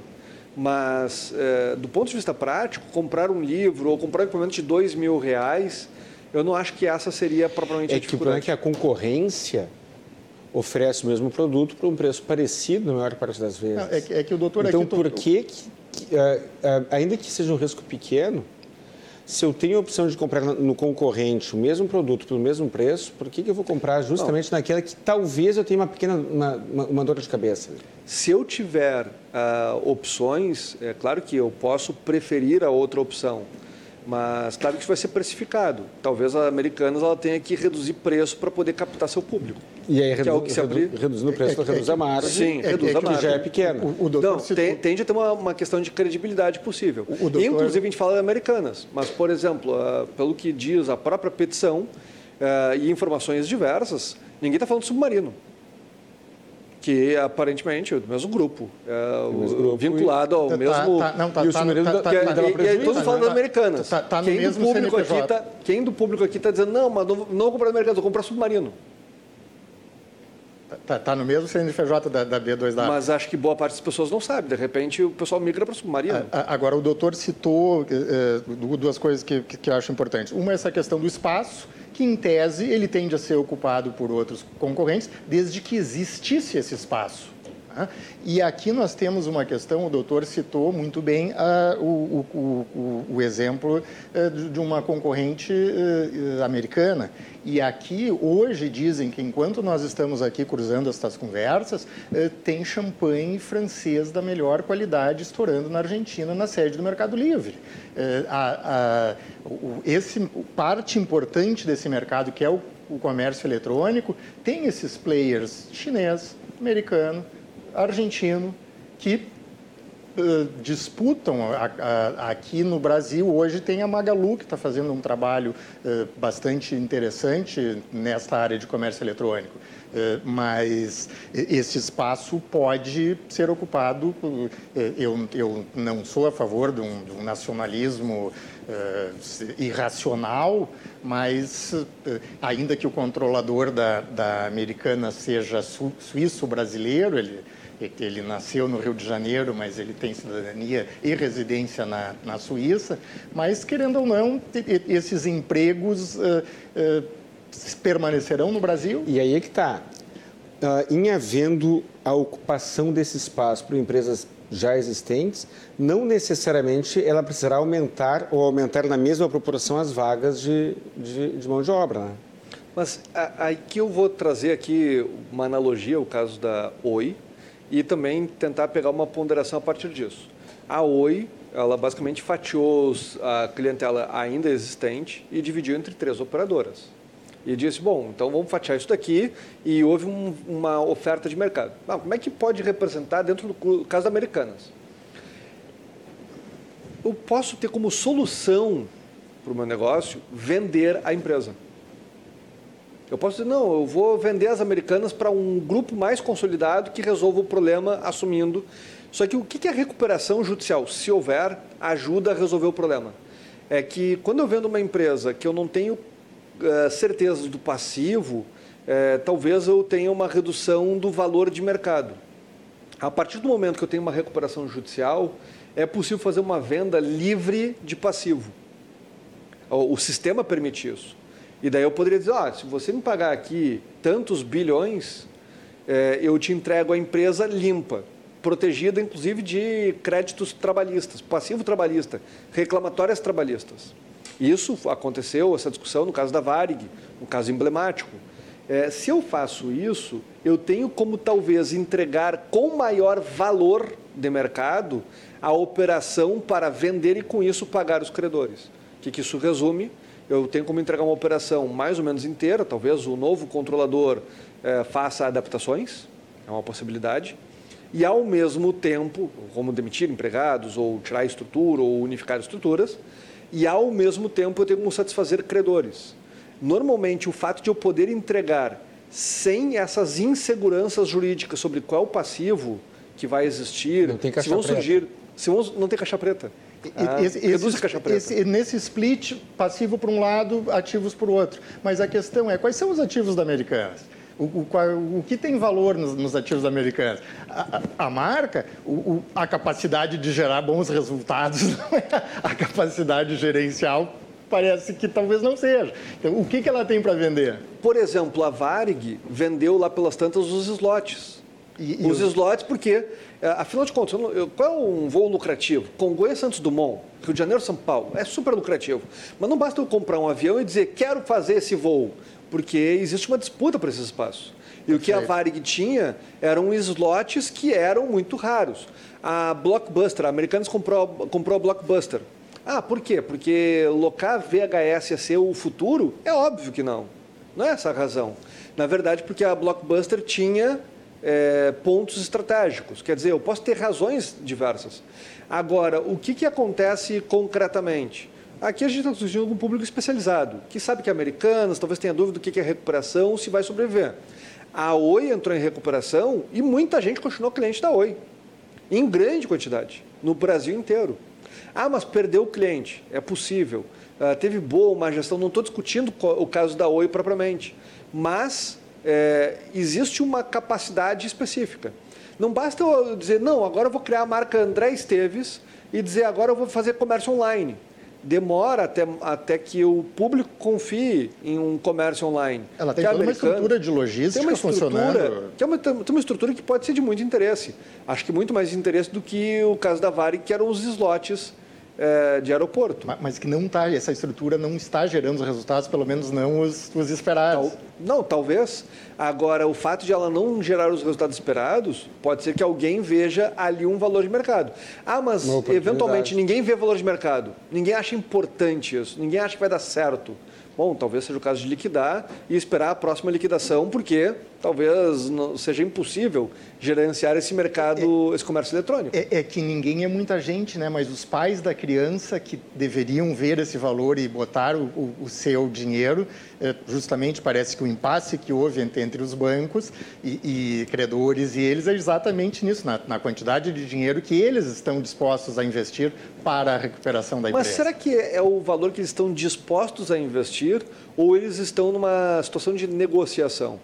Mas, é, do ponto de vista prático, comprar um livro ou comprar um equipamento de dois mil reais eu não acho que essa seria propriamente é a dificuldade. Que o problema é que a concorrência oferece o mesmo produto por um preço parecido na maior parte das vezes. Não, é, que, é, que, o doutor então, aqui... por que, que uh, uh, ainda que seja um risco pequeno, se eu tenho a opção de comprar no concorrente o mesmo produto pelo mesmo preço, por que, que eu vou comprar justamente não. naquela que talvez eu tenha uma pequena uma, uma dor de cabeça? Se eu tiver uh, opções, é claro que eu posso preferir a outra opção. Mas claro que isso vai ser precificado. Talvez a Americanas ela tenha que reduzir preço para poder captar seu público. E aí, redu é o que se abrir... reduzindo o preço, é, reduz a margem. Sim, é, reduz é, a margem. já é pequeno. O, o Não, tem, tende a ter uma, uma, questão de credibilidade possível. O, o doutor... Inclusive, a gente fala de Americanas. Mas, por exemplo, uh, pelo que diz a própria petição uh, e informações diversas, ninguém está falando de submarino que aparentemente é do mesmo grupo, é o mesmo grupo vinculado ao tá, mesmo. Tá, não, tá, e o tá, tá, tá, e, e aí todos falando tá, americanas. Tá, tá, quem, do público aqui tá, quem do público aqui está dizendo, não, mas não, não vou comprar americanas, vou comprar submarino. Está tá no mesmo CNPJ da, da B2W. Mas acho que boa parte das pessoas não sabe. De repente, o pessoal migra para o submarino. Agora, o doutor citou eh, duas coisas que, que, que eu acho importantes. Uma é essa questão do espaço que em tese ele tende a ser ocupado por outros concorrentes, desde que existisse esse espaço. Né? E aqui nós temos uma questão, o doutor citou muito bem uh, o, o, o, o, exemplo uh, de uma concorrente uh, americana. E aqui, hoje, dizem que enquanto nós estamos aqui cruzando estas conversas, tem champanhe francês da melhor qualidade estourando na Argentina, na sede do Mercado Livre. Esse, parte importante desse mercado, que é o, o comércio eletrônico, tem esses players chinês, americano, argentino, que uh, disputam a, a, aqui no Brasil. Hoje tem a Magalu, que está fazendo um trabalho uh, bastante interessante nesta área de comércio eletrônico. Uh, mas esse espaço pode ser ocupado. Eu, eu não sou a favor de um, de um nacionalismo irracional, mas ainda que o controlador da, da americana seja su, suíço-brasileiro, ele ele nasceu no Rio de Janeiro, mas ele tem cidadania e residência na, na Suíça. Mas, querendo ou não, esses empregos uh, uh, permanecerão no Brasil? E aí é que está. Uh, em havendo a ocupação desse espaço por empresas já existentes, não necessariamente ela precisará aumentar ou aumentar na mesma proporção as vagas de, de, de mão de obra. Né? Mas aqui eu vou trazer aqui uma analogia, o caso da Oi, e também tentar pegar uma ponderação a partir disso. A Oi, ela basicamente fatiou a clientela ainda existente e dividiu entre três operadoras. E disse, bom, então vamos fatiar isso daqui e houve um, uma oferta de mercado. Ah, como é que pode representar dentro do caso da Americanas? Eu posso ter como solução para o meu negócio vender a empresa. Eu posso dizer, não, eu vou vender as americanas para um grupo mais consolidado que resolva o problema assumindo. Só que o que é recuperação judicial? Se houver, ajuda a resolver o problema. É que quando eu vendo uma empresa que eu não tenho uh, certeza do passivo, uh, talvez eu tenha uma redução do valor de mercado. A partir do momento que eu tenho uma recuperação judicial, é possível fazer uma venda livre de passivo. O sistema permite isso. E daí eu poderia dizer, ah, se você me pagar aqui tantos bilhões, é, eu te entrego a empresa limpa, protegida inclusive de créditos trabalhistas, passivo trabalhista, reclamatórias trabalhistas. Isso aconteceu, essa discussão, no caso da Varig, um caso emblemático. É, se eu faço isso, eu tenho como talvez entregar com maior valor de mercado a operação para vender e com isso pagar os credores. O que, que isso resume? Eu tenho como entregar uma operação mais ou menos inteira, talvez o novo controlador é, faça adaptações, é uma possibilidade, e ao mesmo tempo, como demitir empregados, ou tirar estrutura, ou unificar estruturas, e ao mesmo tempo eu tenho como satisfazer credores. Normalmente, o fato de eu poder entregar sem essas inseguranças jurídicas sobre qual passivo que vai existir, não tem caixa se vão preta. surgir, se vão, não tem caixa preta. Ah, Esse- esse- esse- nesse split, passivo por um lado, ativos por outro. Mas a questão é, quais são os ativos da Americanas? O, o, o que tem valor nos, nos ativos da Americanas? A, a- a marca, o- o- a capacidade de gerar bons resultados, [laughs] é? a capacidade gerencial parece que talvez não seja. Então, o que, que ela tem para vender? Por exemplo, a Varig vendeu lá pelas tantas os slots. E- e os os- slots porque, eh, afinal de contas, eu qual é um voo lucrativo? Congonhas Santos Dumont, Rio de Janeiro, São Paulo, é super lucrativo. Mas não basta eu comprar um avião e dizer, quero fazer esse voo, porque existe uma disputa por esse espaço. E o que a. Varig tinha eram slots que eram muito raros. A Blockbuster, a Americanas comprou, comprou a Blockbuster. Ah, por quê? Porque locar VHS ia ser o futuro? É óbvio que não. Não é essa a razão. Na verdade, porque a Blockbuster tinha eh, pontos estratégicos. Quer dizer, eu posso ter razões diversas. Agora, o que, que acontece concretamente? Aqui a gente está discutindo com um público especializado, que sabe que é americanas, talvez tenha dúvida do que é recuperação, se vai sobreviver. A Oi entrou em recuperação e muita gente continuou cliente da Oi, em grande quantidade, no Brasil inteiro. Ah, mas perdeu o cliente, é possível. Ah, teve boa má gestão, não estou discutindo o caso da Oi propriamente, mas é, existe uma capacidade específica. Não basta eu dizer, não, agora eu vou criar a marca André Esteves e dizer, agora eu vou fazer comércio online. Demora até, até que o público confie em um comércio online. Ela tem a toda uma estrutura de logística tem uma estrutura, funcionando. que é uma, tem uma estrutura que pode ser de muito interesse. Acho que muito mais interesse do que o caso da Varig, que eram os slots eh, de aeroporto. Ma- Mas que não tá, essa estrutura não está gerando os resultados, pelo menos não os, os esperados. Tal- não, talvez. Agora, o fato de ela não gerar os resultados esperados, pode ser que alguém veja ali um valor de mercado. Ah, mas eventualmente ninguém vê valor de mercado. Ninguém acha importante isso. Ninguém acha que vai dar certo. Bom, talvez seja o caso de liquidar e esperar a próxima liquidação, porque talvez não- seja impossível gerenciar esse mercado, esse comércio eletrônico. É, é que ninguém é muita gente, né? Mas os pais da criança que deveriam ver esse valor e botar o, o- o seu dinheiro, é, justamente parece que o impasse que houve entre, entre os bancos e, e credores e eles é exatamente nisso, na, na quantidade de dinheiro que eles estão dispostos a investir para a recuperação da Mas empresa. será que é o valor que eles estão dispostos a investir ou eles estão numa situação de negociação?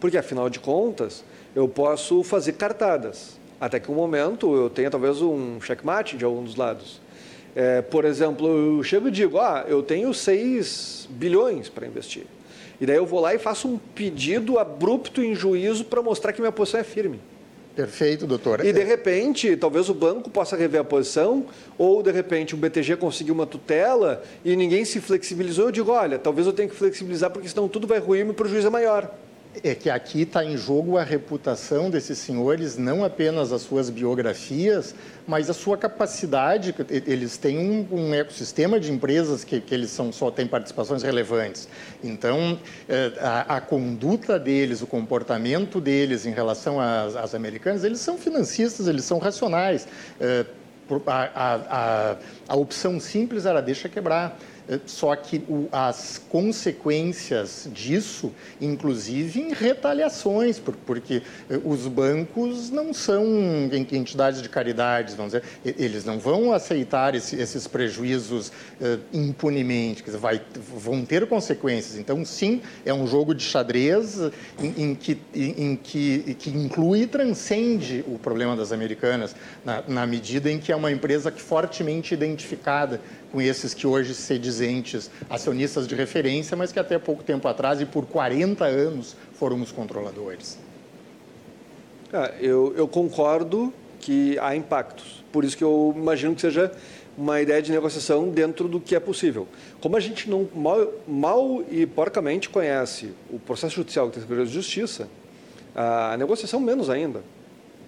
Porque, afinal de contas, eu posso fazer cartadas. Até que um momento eu tenha talvez um checkmate de algum dos lados. É, por exemplo, eu chego e digo, ah, eu tenho 6 bilhões para investir. E daí eu vou lá e faço um pedido abrupto em juízo para mostrar que minha posição é firme. Perfeito, doutor. E de repente, talvez o banco possa rever a posição, ou de repente o BTG conseguiu uma tutela e ninguém se flexibilizou. Eu digo, olha, talvez eu tenha que flexibilizar porque senão tudo vai ruir e meu prejuízo é maior. É que aqui está em jogo a reputação desses senhores, não apenas as suas biografias, mas a sua capacidade. Eles têm um, um ecossistema de empresas que, que eles são, só têm participações relevantes. Então, eh, a, a conduta deles, o comportamento deles em relação às, às americanas, eles são financistas, eles são racionais. Eh, a, a, a, a opção simples era deixa quebrar. Eh, Só que o- as consequências disso, inclusive em retaliações, por- porque eh, os bancos não são en- entidades de caridade, vamos dizer, eles não vão aceitar esse- esses prejuízos eh, impunemente, dizer, vai- vão ter consequências. Então, sim, é um jogo de xadrez em, em que, em que, que inclui e transcende o problema das americanas, na, na medida em que é uma empresa que fortemente identificada com esses que hoje se dizentes acionistas de referência, mas que até pouco tempo atrás e por 40 anos foram os controladores. Ah, eu, eu concordo que há impactos. Por isso que eu imagino que seja uma ideia de negociação dentro do que é possível. Como a gente não mal, mal e porcamente conhece o processo judicial que tem de Justiça, a negociação menos ainda.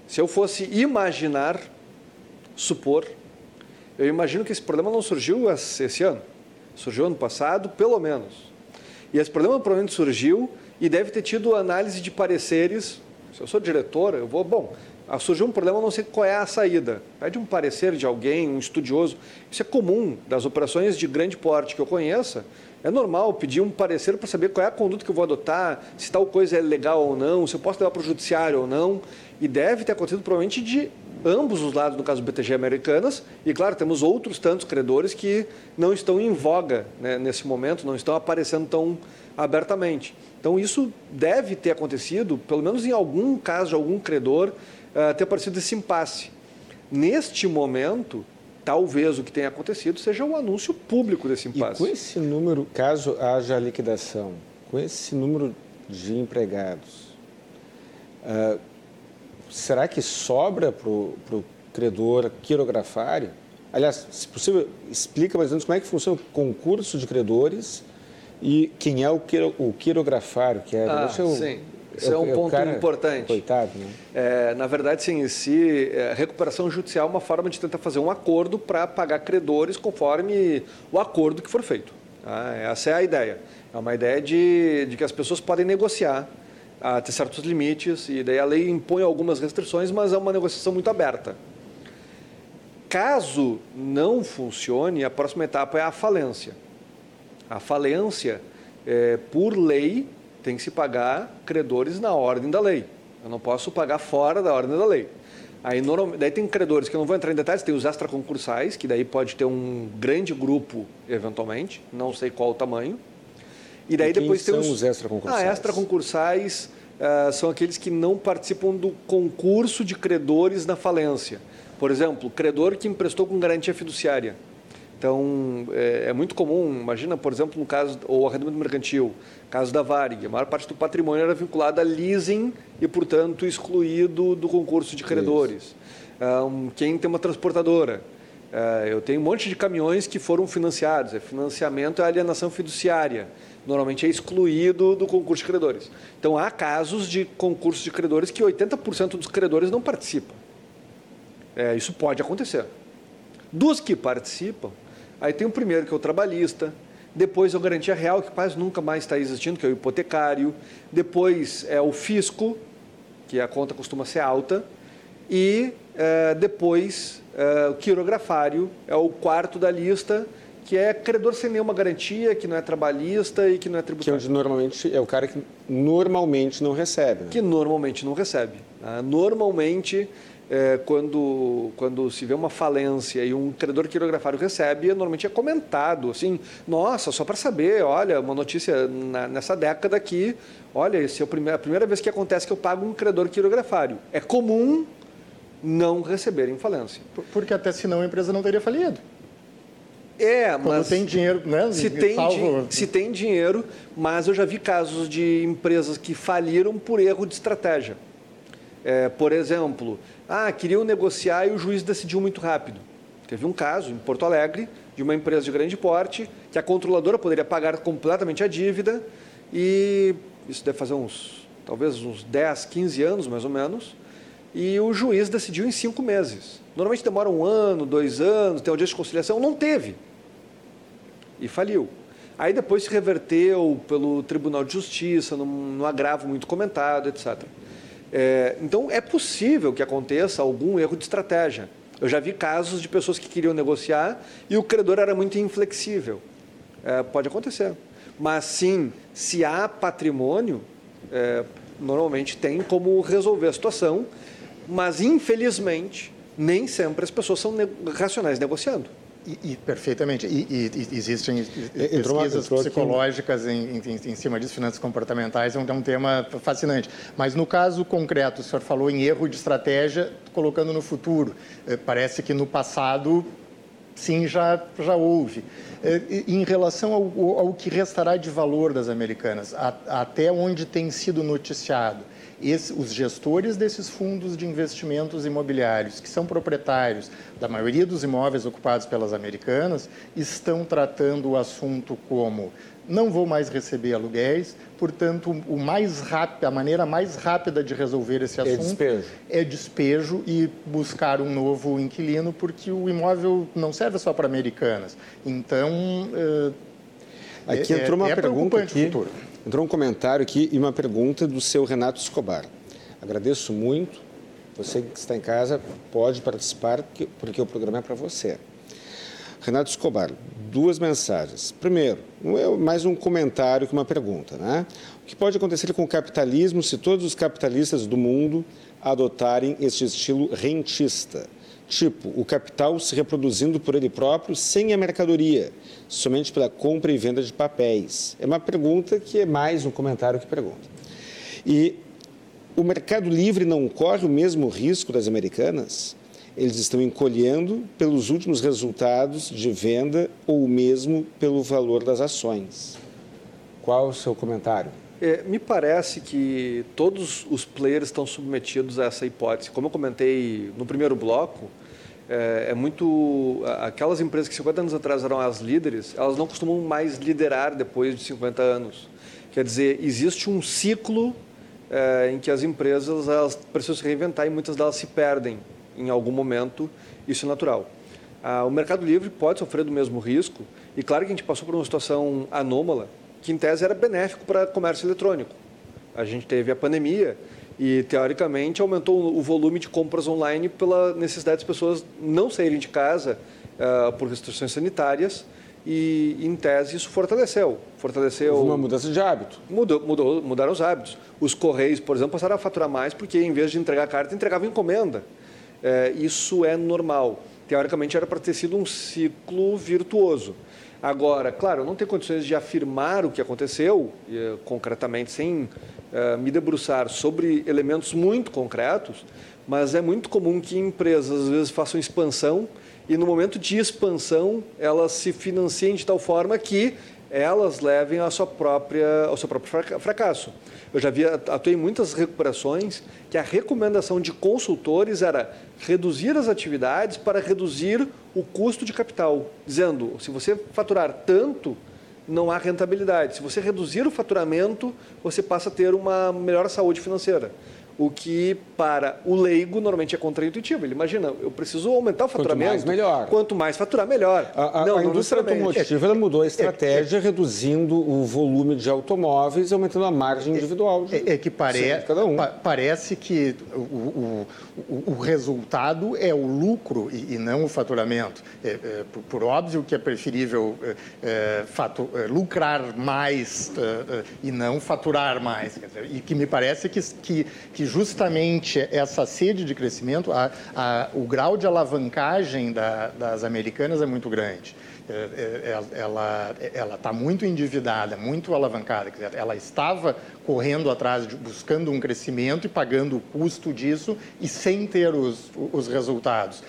Se eu fosse imaginar, supor, eu imagino que esse problema não surgiu esse ano. Surgiu ano passado, pelo menos. E esse problema provavelmente surgiu e deve ter tido análise de pareceres Se eu sou diretor, eu vou, bom, ah, surgiu um problema, não sei qual é a saída. Pede um parecer de alguém, um estudioso. Isso é comum das operações de grande porte que eu conheça. É normal pedir um parecer para saber qual é a conduta que eu vou adotar, se tal coisa é legal ou não, se eu posso levar para o judiciário ou não. E deve ter acontecido provavelmente de ambos os lados, no caso do BTG Americanas. E, claro, temos outros tantos credores que não estão em voga né, nesse momento, não estão aparecendo tão abertamente. Então, isso deve ter acontecido, pelo menos em algum caso de algum credor, uh, ter aparecido esse impasse. Neste momento, talvez o que tenha acontecido seja o anúncio público desse impasse. E com esse número, caso haja liquidação, com esse número de empregados, uh, será que sobra para o credor quirografário? Aliás, se possível, explica mais ou menos como é que funciona o concurso de credores e quem é o, quiro, o quirografário, que é... Ah, sim. Isso é, um ponto cara, importante. Coitado, né? É, na verdade, sim, se é, recuperação judicial é uma forma de tentar fazer um acordo para pagar credores conforme o acordo que for feito. Tá? Essa é a ideia. É uma ideia de, de que as pessoas podem negociar até certos limites, e daí a lei impõe algumas restrições, mas é uma negociação muito aberta. Caso não funcione, a próxima etapa é a falência. A falência, é, por lei, tem que se pagar credores na ordem da lei. Eu não posso pagar fora da ordem da lei. Aí, daí tem credores que eu não vou entrar em detalhes, tem os extraconcursais, que daí pode ter um grande grupo, eventualmente, não sei qual o tamanho. E daí e depois tem os, os extraconcursais. Ah, extraconcursais uh, são aqueles que não participam do concurso de credores na falência. Por exemplo, credor que emprestou com garantia fiduciária. Então, é, é, muito comum, imagina, por exemplo, no caso, ou arrendamento mercantil, caso da Varig, a maior parte do patrimônio era vinculada a leasing e, portanto, excluído do concurso de credores. Um, quem tem uma transportadora, eu tenho um monte de caminhões que foram financiados, é financiamento é alienação fiduciária, normalmente é excluído do concurso de credores. Então, há casos de concurso de credores que 80% dos credores não participam. É, isso pode acontecer. Dos que participam, Aí tem o primeiro, que é o trabalhista. Depois é a garantia real, que quase nunca mais está existindo, que é o hipotecário. Depois é o fisco, que a conta costuma ser alta. E é, depois é, o quirografário, é o quarto da lista, que é credor sem nenhuma garantia, que não é trabalhista e que não é tributário. Que é onde normalmente é o cara que normalmente não recebe. Né? Que normalmente não recebe. Né? Normalmente é, quando, quando se vê uma falência e um credor quirografário recebe, normalmente é comentado, assim, nossa, só para saber, olha, uma notícia na, nessa década aqui, olha, esse é a primeira vez que acontece que eu pago um credor quirografário. É comum não receber em falência. Porque até senão a empresa não teria falido. É, mas Quando tem dinheiro, né? Se tem, se tem dinheiro, mas eu já vi casos de empresas que faliram por erro de estratégia. É, por exemplo, ah, queriam negociar e o juiz decidiu muito rápido. Teve um caso em Porto Alegre de uma empresa de grande porte que a controladora poderia pagar completamente a dívida e isso deve fazer uns, talvez uns 10, 15 anos mais ou menos, e o juiz decidiu em cinco meses. Normalmente demora um ano, dois anos, tem audiência de conciliação, não teve. E faliu. Aí depois se reverteu pelo Tribunal de Justiça, num, num agravo muito comentado, etc. É, então, é possível que aconteça algum erro de estratégia. Eu já vi casos de pessoas que queriam negociar e o credor era muito inflexível. É, pode acontecer. Mas, sim, se há patrimônio, é, normalmente tem como resolver a situação, mas, infelizmente, nem sempre as pessoas são ne racionais negociando. E, e, perfeitamente. E, e, existem pesquisas psicológicas em, em, em, cima disso, finanças comportamentais, é um, é um, tema fascinante. Mas no caso concreto, o senhor falou em erro de estratégia, colocando no futuro. Eh, parece que no passado, sim, já, já houve. Eh, em relação ao, ao que restará de valor das americanas, a, até onde tem sido noticiado, esse, os gestores desses fundos de investimentos imobiliários, que são proprietários da maioria dos imóveis ocupados pelas americanas, estão tratando o assunto como não vou mais receber aluguéis, portanto, o mais rápido, a maneira mais rápida de resolver esse é assunto é despejo. é despejo e buscar um novo inquilino, porque o imóvel não serve só para americanas. Então, Aqui entrou uma é, é pergunta aqui. Futuro. Entrou um comentário aqui e uma pergunta do seu Renato Escobar. Agradeço muito. Você que está em casa pode participar, porque o programa é para você. Renato Escobar, duas mensagens. Primeiro, mais um comentário que uma pergunta, né? O que pode acontecer com o capitalismo se todos os capitalistas do mundo adotarem este estilo rentista? Tipo, o capital se reproduzindo por ele próprio sem a mercadoria, somente pela compra e venda de papéis. É uma pergunta que é mais um comentário que pergunta. E o mercado livre não corre o mesmo risco das americanas? Eles estão encolhendo pelos últimos resultados de venda ou mesmo pelo valor das ações. Qual o seu comentário? É, me parece que todos os players estão submetidos a essa hipótese. Como eu comentei no primeiro bloco, é, é, muito. Aquelas empresas que 50 anos atrás eram as líderes, elas não costumam mais liderar depois de 50 anos. Quer dizer, existe um ciclo é, em que as empresas elas precisam se reinventar e muitas delas se perdem em algum momento, isso é natural. Ah, o Mercado Livre pode sofrer do mesmo risco, e claro que a gente passou por uma situação anômala, que em tese era benéfico para comércio eletrônico. A gente teve a pandemia e, teoricamente, aumentou o volume de compras online pela necessidade das pessoas não saírem de casa uh, por restrições sanitárias e, em tese, isso fortaleceu. fortaleceu Houve uma mudança de hábito. Mudou, mudou, mudaram os hábitos. Os Correios, por exemplo, passaram a faturar mais porque, em vez de entregar carta, entregavam encomenda. É, isso é normal. Teoricamente, era para ter sido um ciclo virtuoso. Agora, claro, eu não tenho condições de afirmar o que aconteceu, eh, concretamente, sem uh, me debruçar sobre elementos muito concretos, mas é muito comum que empresas, às vezes, façam expansão e, no momento de expansão, elas se financiem de tal forma que elas levem ao seu, própria, ao seu próprio fracasso. Eu já vi, atuei em muitas recuperações que a recomendação de consultores era reduzir as atividades para reduzir o custo de capital, dizendo, se você faturar tanto, não há rentabilidade. Se você reduzir o faturamento, você passa a ter uma melhor saúde financeira o que para o leigo normalmente é contraintuitivo. Ele imagina, eu preciso aumentar o faturamento. Quanto mais, melhor. Quanto mais faturar, melhor. A, a, não, a indústria automotiva ela mudou a estratégia, é, é, reduzindo o volume de automóveis e aumentando a margem individual. De, é, é, que pare, cada um. Pa, parece que o, o, o, resultado é o lucro e, e não o faturamento. É, é, por, por, óbvio que é preferível é, fatu, lucrar mais e não faturar mais. Dizer, e que me parece que, que, que justamente essa sede de crescimento, a, a, o grau de alavancagem da, das americanas é muito grande. É, é, é, ela está muito endividada, muito alavancada. Ela estava correndo atrás, de, buscando um crescimento e pagando o custo disso e sem ter os, os resultados.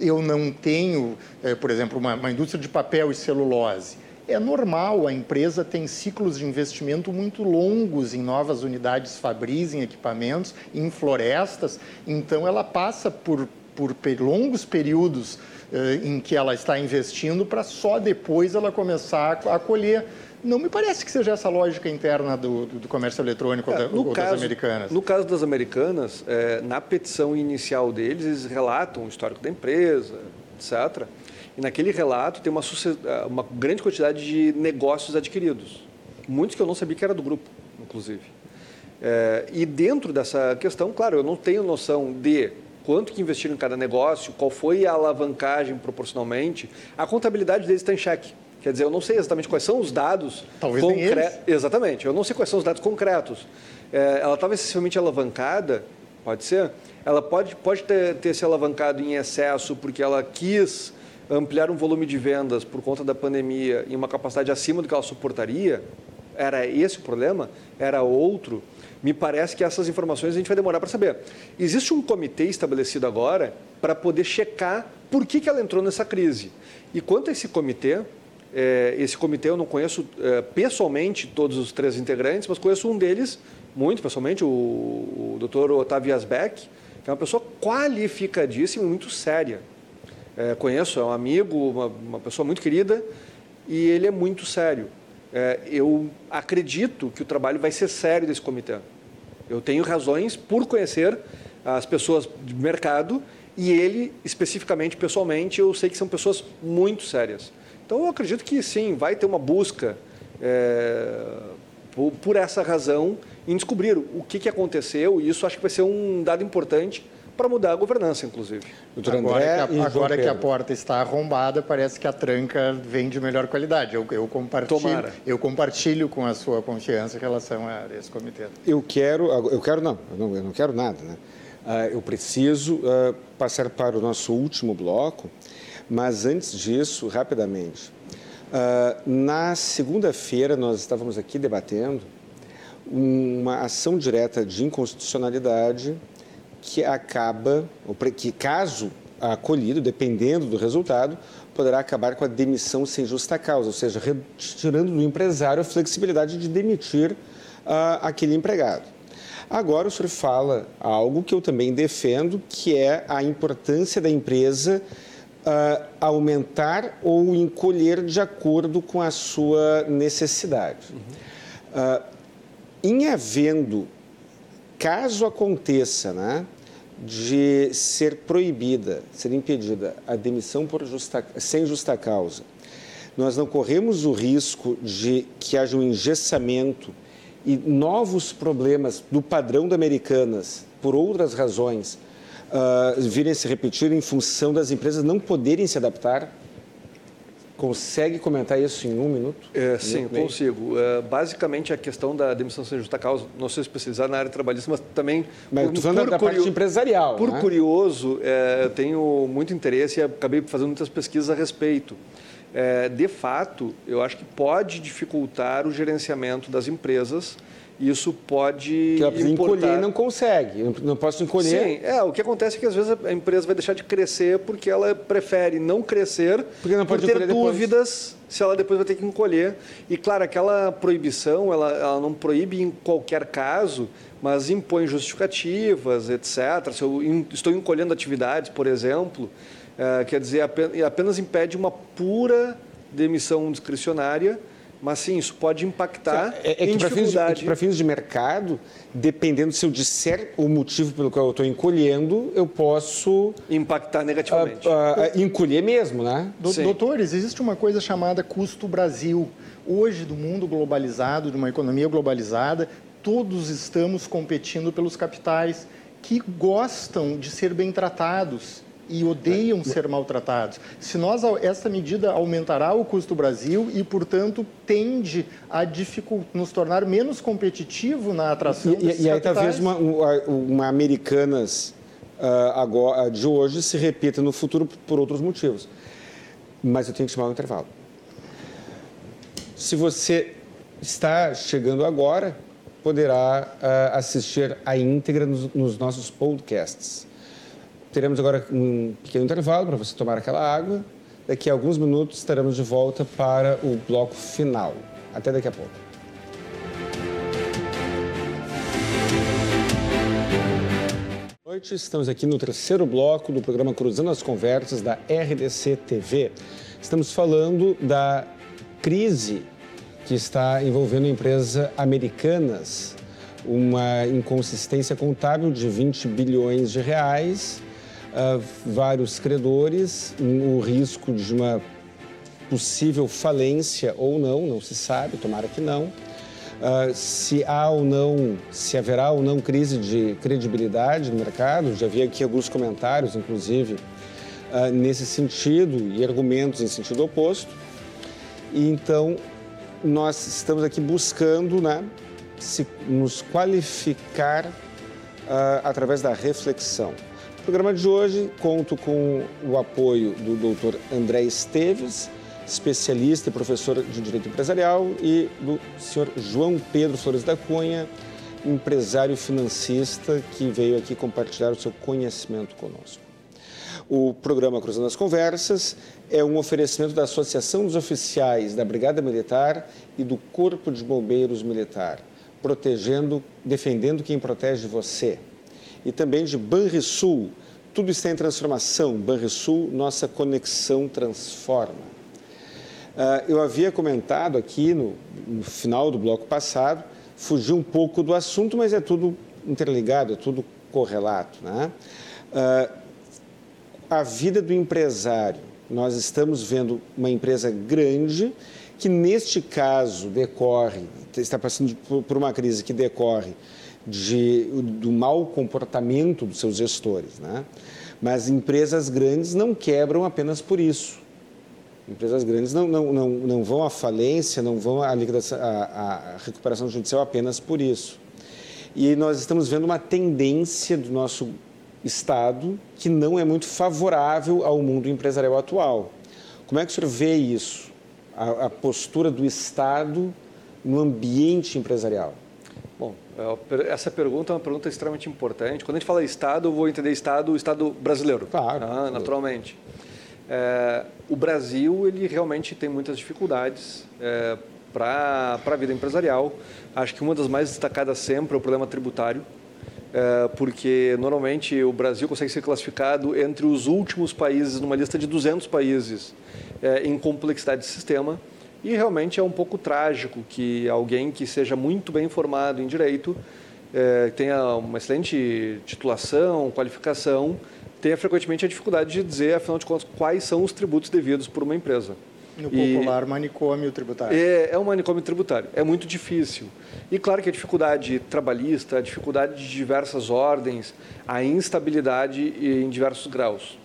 Eu não tenho, por exemplo, uma, uma indústria de papel e celulose é normal, a empresa tem ciclos de investimento muito longos em novas unidades fabris, em equipamentos, em florestas, então ela passa por, por longos períodos eh, em que ela está investindo para só depois ela começar a, a colher. Não me parece que seja essa lógica interna do, do comércio eletrônico é, ou, caso, das americanas. No caso das americanas, é, na petição inicial deles, eles relatam o histórico da empresa, etc. E naquele relato tem uma, eh, uma grande quantidade de negócios adquiridos. Muitos que eu não sabia que era do grupo, inclusive. É, e dentro dessa questão, claro, eu não tenho noção de quanto que investiram em cada negócio, qual foi a alavancagem proporcionalmente. A contabilidade deles está em xeque. Quer dizer, eu não sei exatamente quais são os dados concretos. Exatamente, eu não sei quais são os dados concretos. É, ela estava excessivamente alavancada, pode ser. Ela pode, pode ter, ter se alavancado em excesso porque ela quis ampliar um volume de vendas por conta da pandemia em uma capacidade acima do que ela suportaria, era esse o problema? Era outro? Me parece que essas informações a gente vai demorar para saber. Existe um comitê estabelecido agora para poder checar por que, que ela entrou nessa crise. E quanto a esse comitê, é, esse comitê eu não conheço é, pessoalmente todos os três integrantes, mas conheço um deles muito pessoalmente, o, o Dr. Otávio Asbeck, que é uma pessoa qualificadíssima e muito séria é, conheço, é um amigo, uma, uma, pessoa muito querida, e ele é muito sério. É, eu acredito que o trabalho vai ser sério desse comitê. Eu tenho razões por conhecer as pessoas de mercado e ele, especificamente, pessoalmente, eu sei que são pessoas muito sérias. Então, eu acredito que sim, vai ter uma busca é, por, por essa razão em descobrir o que, que aconteceu, e isso acho que vai ser um dado importante para mudar a governança, inclusive. Doutor André agora que a, agora que a porta está arrombada, parece que a tranca vem de melhor qualidade. Eu, eu, compartilho, eu compartilho com a sua confiança em relação a esse comitê. Eu quero, eu quero não, eu não, eu não quero nada, né? Uh, eu preciso uh, passar para o nosso último bloco, mas antes disso, rapidamente. Uh, na segunda-feira, nós estávamos aqui debatendo uma ação direta de inconstitucionalidade que acaba, que caso acolhido, dependendo do resultado, poderá acabar com a demissão sem justa causa, ou seja, retirando do empresário a flexibilidade de demitir uh, aquele empregado. Agora o senhor fala algo que eu também defendo, que é a importância da empresa uh, aumentar ou encolher de acordo com a sua necessidade. Uhum. Uh, em havendo, caso aconteça, né, de ser proibida, ser impedida a demissão por justa, sem justa causa, nós não corremos o risco de que haja um engessamento e novos problemas do padrão da Americanas, por outras razões, uh, virem se repetir em função das empresas não poderem se adaptar Consegue comentar isso em um minuto? É, sim, consigo. É, basicamente, a questão da demissão sem justa causa, não sou especializado na área trabalhista, mas também... Mas por, falando por da curio... parte empresarial, Por né? curioso, é, eu tenho muito interesse e acabei fazendo muitas pesquisas a respeito. É, de fato, eu acho que pode dificultar o gerenciamento das empresas isso pode que encolher e não consegue, não posso encolher. Sim, é, o que acontece é que às vezes a empresa vai deixar de crescer porque ela prefere não crescer porque não pode por ter dúvidas depois. se ela depois vai ter que encolher. E claro, aquela proibição, ela, ela não proíbe em qualquer caso, mas impõe justificativas, etc. Se eu estou encolhendo atividades, por exemplo, é, quer dizer, apenas impede uma pura demissão discricionária, mas sim, isso pode impactar é, é em para fins, é para fins de mercado, dependendo se eu disser o motivo pelo qual eu estou encolhendo, eu posso... Impactar negativamente. Uh, uh, encolher mesmo, né? Do, doutores, existe uma coisa chamada custo Brasil. Hoje, do mundo globalizado, de uma economia globalizada, todos estamos competindo pelos capitais que gostam de ser bem tratados e odeiam ser maltratados. Se nós essa medida aumentará o custo do Brasil e, portanto, tende a nos tornar menos competitivo na atração e, desses e, e aí talvez uma, uma Americanas uh, agora, de hoje se repita no futuro por outros motivos. Mas eu tenho que chamar um intervalo. Se você está chegando agora, poderá uh, assistir a íntegra nos, nos nossos podcasts. Teremos agora um pequeno intervalo para você tomar aquela água. Daqui a alguns minutos estaremos de volta para o bloco final. Até daqui a pouco. Noite, estamos aqui no terceiro bloco do programa Cruzando as Conversas da RDC TV. Estamos falando da crise que está envolvendo empresas americanas, uma inconsistência contábil de 20 bilhões de reais vários credores, o risco de uma possível falência ou não, não se sabe, tomara que não. Uh, se há ou não, se haverá ou não crise de credibilidade no mercado, já vi aqui alguns comentários, inclusive, uh, nesse sentido e argumentos em sentido oposto. E então, nós estamos aqui buscando né, se, nos qualificar uh, através da reflexão programa de hoje conto com o apoio do Dr. André Esteves, especialista e professor de Direito Empresarial, e do Sr. João Pedro Flores da Cunha, empresário financista que veio aqui compartilhar o seu conhecimento conosco. O programa Cruzando as Conversas é um oferecimento da Associação dos Oficiais da Brigada Militar e do Corpo de Bombeiros Militar, protegendo, defendendo quem protege você e também de Banrisul. Tudo está em transformação. Banrisul, nossa conexão transforma. Uh, eu havia comentado aqui no, no, final do bloco passado, fugi um pouco do assunto, mas é tudo interligado, é tudo correlato. Né? Uh, a vida do empresário. Nós estamos vendo uma empresa grande que neste caso decorre, está passando por uma crise que decorre de, do mau comportamento dos seus gestores. Né? Mas empresas grandes não quebram apenas por isso. Empresas grandes não, não, não, não vão à falência, não vão à, à, à recuperação judicial apenas por isso. E nós estamos vendo uma tendência do nosso Estado que não é muito favorável ao mundo empresarial atual. Como é que o senhor vê isso? A, a postura do Estado no ambiente empresarial? É, essa pergunta é uma pergunta extremamente importante. Quando a gente fala Estado, eu vou entender Estado, o Estado brasileiro. Claro. Ah, naturalmente. É, o Brasil, ele realmente tem muitas dificuldades é, para a vida empresarial. Acho que uma das mais destacadas sempre é o problema tributário. É, porque normalmente o Brasil consegue ser classificado entre os últimos países numa lista de 200 países é, em complexidade de sistema. E realmente é um pouco trágico que alguém que seja muito bem informado em direito, é, tenha uma excelente titulação, qualificação, tenha frequentemente a dificuldade de dizer, afinal de contas, quais são os tributos devidos por uma empresa. No popular, e manicômio tributário. É, é um manicômio tributário. É muito difícil. E claro que a dificuldade trabalhista, a dificuldade de diversas ordens, a instabilidade em diversos graus.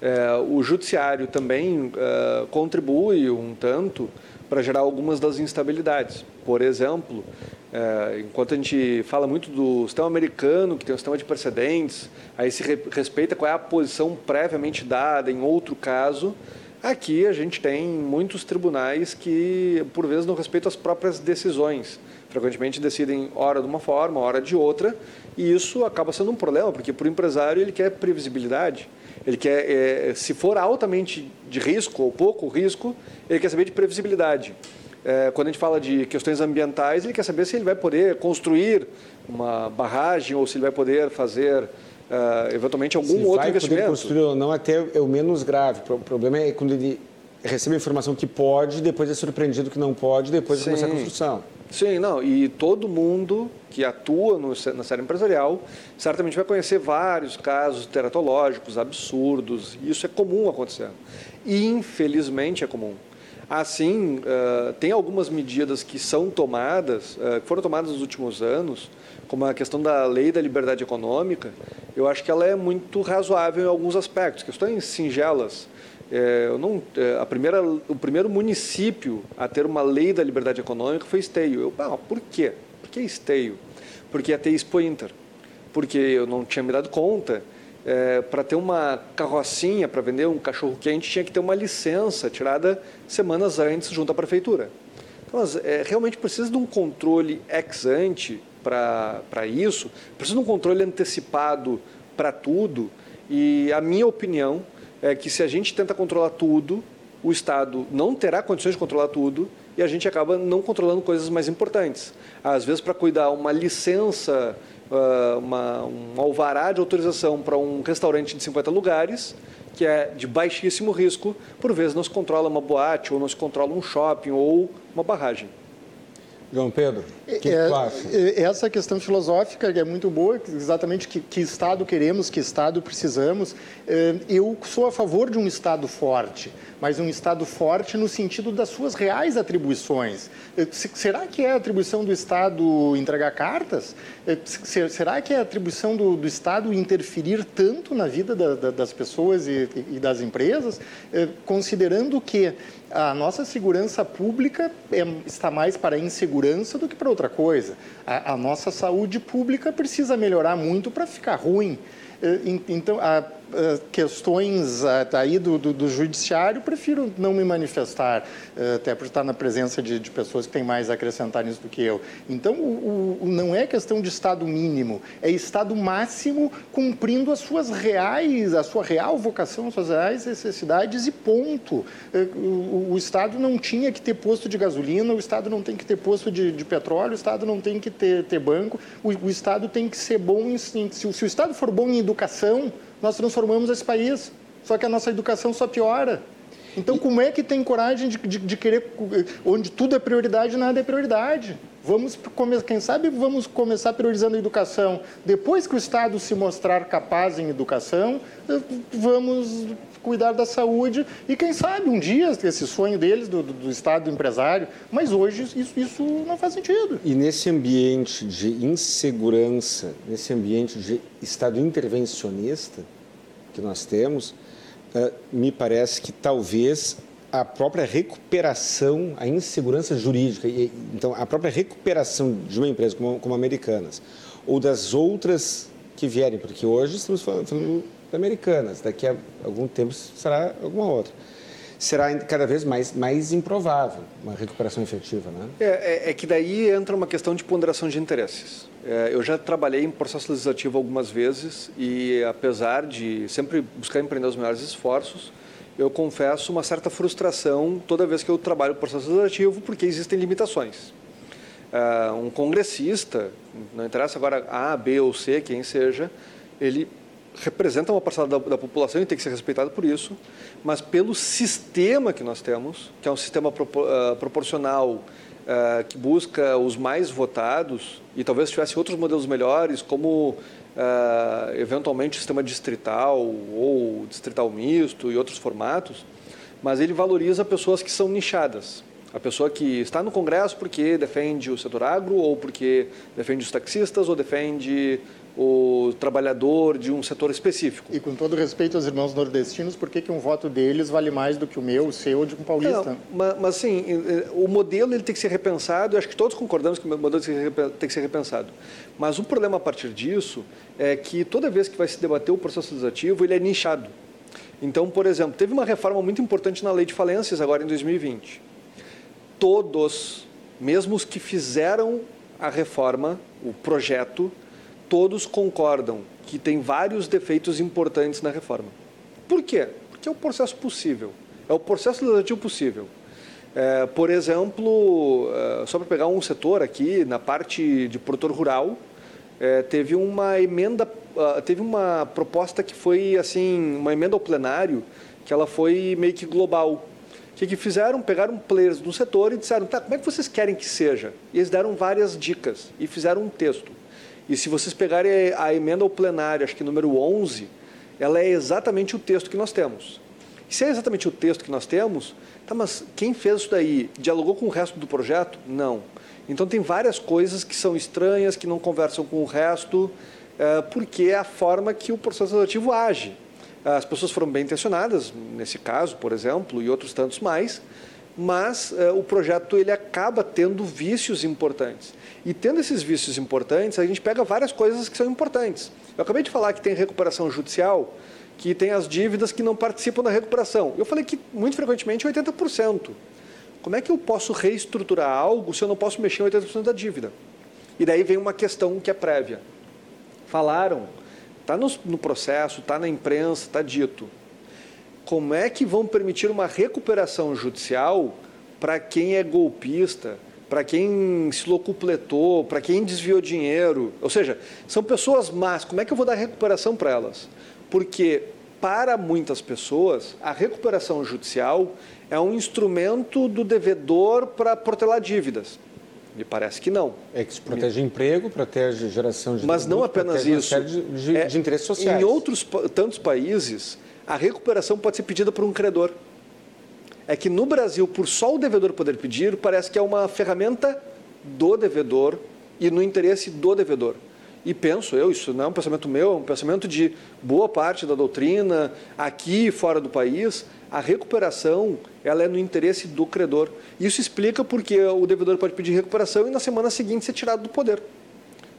É, o judiciário também é, contribui um tanto para gerar algumas das instabilidades. Por exemplo, é, enquanto a gente fala muito do sistema americano, que tem um sistema de precedentes, aí se re respeita qual é a posição previamente dada em outro caso, aqui a gente tem muitos tribunais que, por vezes, não respeitam as próprias decisões. Frequentemente decidem hora de uma forma, hora de outra, e isso acaba sendo um problema, porque para o empresário ele quer previsibilidade. Ele quer, é, se for altamente de risco ou pouco risco, ele quer saber de previsibilidade. É, quando a gente fala de questões ambientais, ele quer saber se ele vai poder construir uma barragem ou se ele vai poder fazer uh, eventualmente algum se outro vai investimento. Poder construir ou não até é o menos grave. O problema é quando ele recebe a informação que pode, depois é surpreendido que não pode, depois Sim. começa a construção. Sim, não, e todo mundo que atua no, na série empresarial certamente vai conhecer vários casos teratológicos absurdos, isso é comum acontecer. E, infelizmente, é comum. Assim, uh, tem algumas medidas que são tomadas, uh, que foram tomadas nos últimos anos, como a questão da lei da liberdade econômica, eu acho que ela é muito razoável em alguns aspectos, questões singelas, é, não, é, a primeira, o primeiro município a ter uma lei da liberdade econômica foi Esteio. Eu, ah, por quê? Por que Esteio? Porque ia ter Expo Inter. Porque eu não tinha me dado conta. É, para ter uma carrocinha, para vender um cachorro quente, tinha que ter uma licença tirada semanas antes junto à prefeitura. Então, é, realmente precisa de um controle ex ante para isso, precisa de um controle antecipado para tudo. E a minha opinião é que se a gente tenta controlar tudo, o Estado não terá condições de controlar tudo e a gente acaba não controlando coisas mais importantes. Às vezes, para cuidar uma licença, ah, uma, um alvará de autorização para um restaurante de 50 lugares, que é de baixíssimo risco, por vezes não se controla uma boate, ou não se controla um shopping, ou uma barragem. João Pedro, o que, é? É, essa questão filosófica é muito boa, exatamente que, que Estado queremos, que Estado precisamos. É, eu sou a favor de um Estado forte, mas um Estado forte no sentido das suas reais atribuições. É, será que é a atribuição do Estado entregar cartas? Será que é a atribuição do, do Estado interferir tanto na vida da, da, das pessoas e, e das empresas, considerando que a nossa segurança pública é, está mais para a insegurança do que para outra coisa. A, a nossa saúde pública precisa melhorar muito para ficar ruim. Eh, então, a, eh, questões eh, aí do, do, do, judiciário, prefiro não me manifestar, até por estar na presença de, de, pessoas que têm mais a acrescentar nisso do que eu. Então, o, o, não é questão de Estado mínimo, é Estado máximo cumprindo as suas reais, a sua real vocação, as suas reais necessidades e ponto. O, o Estado não tinha que ter posto de gasolina, o Estado não tem que ter posto de, de petróleo, o Estado não tem que ter, ter banco, o, o, Estado tem que ser bom em, se, se o Estado for bom em educação, nós transformamos esse país. Só que a nossa educação só piora. Então, como é que tem coragem de, de, de, querer, onde tudo é prioridade, nada é prioridade? Vamos, quem sabe, vamos começar priorizando a educação. Depois que o Estado se mostrar capaz em educação, vamos cuidar da saúde e, quem sabe, um dia, esse sonho deles, do, do Estado do empresário. Mas hoje isso, isso não faz sentido. E nesse ambiente de insegurança, nesse ambiente de Estado intervencionista que nós temos, uh, me parece que talvez a própria recuperação, a insegurança jurídica, então a própria recuperação de uma empresa como, como Americanas, ou das outras que vierem, porque hoje estamos falando, Americanas, daqui a algum tempo será alguma outra. Será cada vez mais, mais improvável uma recuperação efetiva, né? É, é, é que daí entra uma questão de ponderação de interesses. É, eu já trabalhei em processo legislativo algumas vezes e, apesar de sempre buscar empreender os melhores esforços, eu confesso uma certa frustração toda vez que eu trabalho o processo legislativo, porque existem limitações. Uh, um congressista, não interessa agora A, B ou C, quem seja, ele representa uma parcela da, da, população e tem que ser respeitado por isso, mas pelo sistema que nós temos, que é um sistema uh, proporcional uh, que busca os mais votados, e talvez tivesse outros modelos melhores, como uh, eventualmente sistema distrital ou distrital misto e outros formatos, mas ele valoriza pessoas que são nichadas. A pessoa que está no Congresso porque defende o setor agro, ou porque defende os taxistas, ou defende o trabalhador de um setor específico. E com todo respeito aos irmãos nordestinos, por que, que um voto deles vale mais do que o meu, o seu ou de um paulista? Não, mas, mas sim, o modelo ele tem que ser repensado, eu acho que todos concordamos que o modelo tem que ser repensado. Mas o problema a partir disso é que toda vez que vai se debater o processo legislativo, ele é nichado. Então, por exemplo, teve uma reforma muito importante na lei de falências agora em 2020. Todos, mesmo os que fizeram a reforma, o projeto, todos concordam que tem vários defeitos importantes na reforma. Por quê? Porque é o processo possível, é o processo legislativo possível. É, por exemplo, é, só para pegar um setor aqui, na parte de produtor rural, é, teve uma emenda, uh, teve uma proposta que foi assim, uma emenda ao plenário, que ela foi meio que global. O que, que fizeram? Pegaram players do setor e disseram, tá, como é que vocês querem que seja? E eles deram várias dicas e fizeram um texto. E se vocês pegarem a emenda ao plenário, acho que número 11, ela é exatamente o texto que nós temos. E se é exatamente o texto que nós temos, tá, mas quem fez isso daí dialogou com o resto do projeto? Não. Então tem várias coisas que são estranhas, que não conversam com o resto, é, porque é a forma que o processo legislativo age. As pessoas foram bem intencionadas, nesse caso, por exemplo, e outros tantos mais, mas é, o projeto ele acaba tendo vícios importantes. E tendo esses vícios importantes, a gente pega várias coisas que são importantes. Eu acabei de falar que tem recuperação judicial, que tem as dívidas que não participam da recuperação. Eu falei que muito frequentemente 80%. Como é que eu posso reestruturar algo se eu não posso mexer em 80% da dívida? E daí vem uma questão que é prévia. Falaram, está no, no processo, está na imprensa, está dito. Como é que vão permitir uma recuperação judicial para quem é golpista, para quem se locupletou, para quem desviou dinheiro. Ou seja, são pessoas más. Como é que eu vou dar recuperação para elas? Porque, para muitas pessoas, a recuperação judicial é um instrumento do devedor para protelar dívidas. Me parece que não. É que se protege Me... emprego, protege geração de Mas não apenas isso. De, de, é, de interesses sociais. Em outros tantos países, a recuperação pode ser pedida por um credor é que no Brasil, por só o devedor poder pedir, parece que é uma ferramenta do devedor e no interesse do devedor. E penso eu, isso não é um pensamento meu, é um pensamento de boa parte da doutrina, aqui e fora do país, a recuperação ela é no interesse do credor. Isso explica porque o devedor pode pedir recuperação e na semana seguinte ser tirado do poder,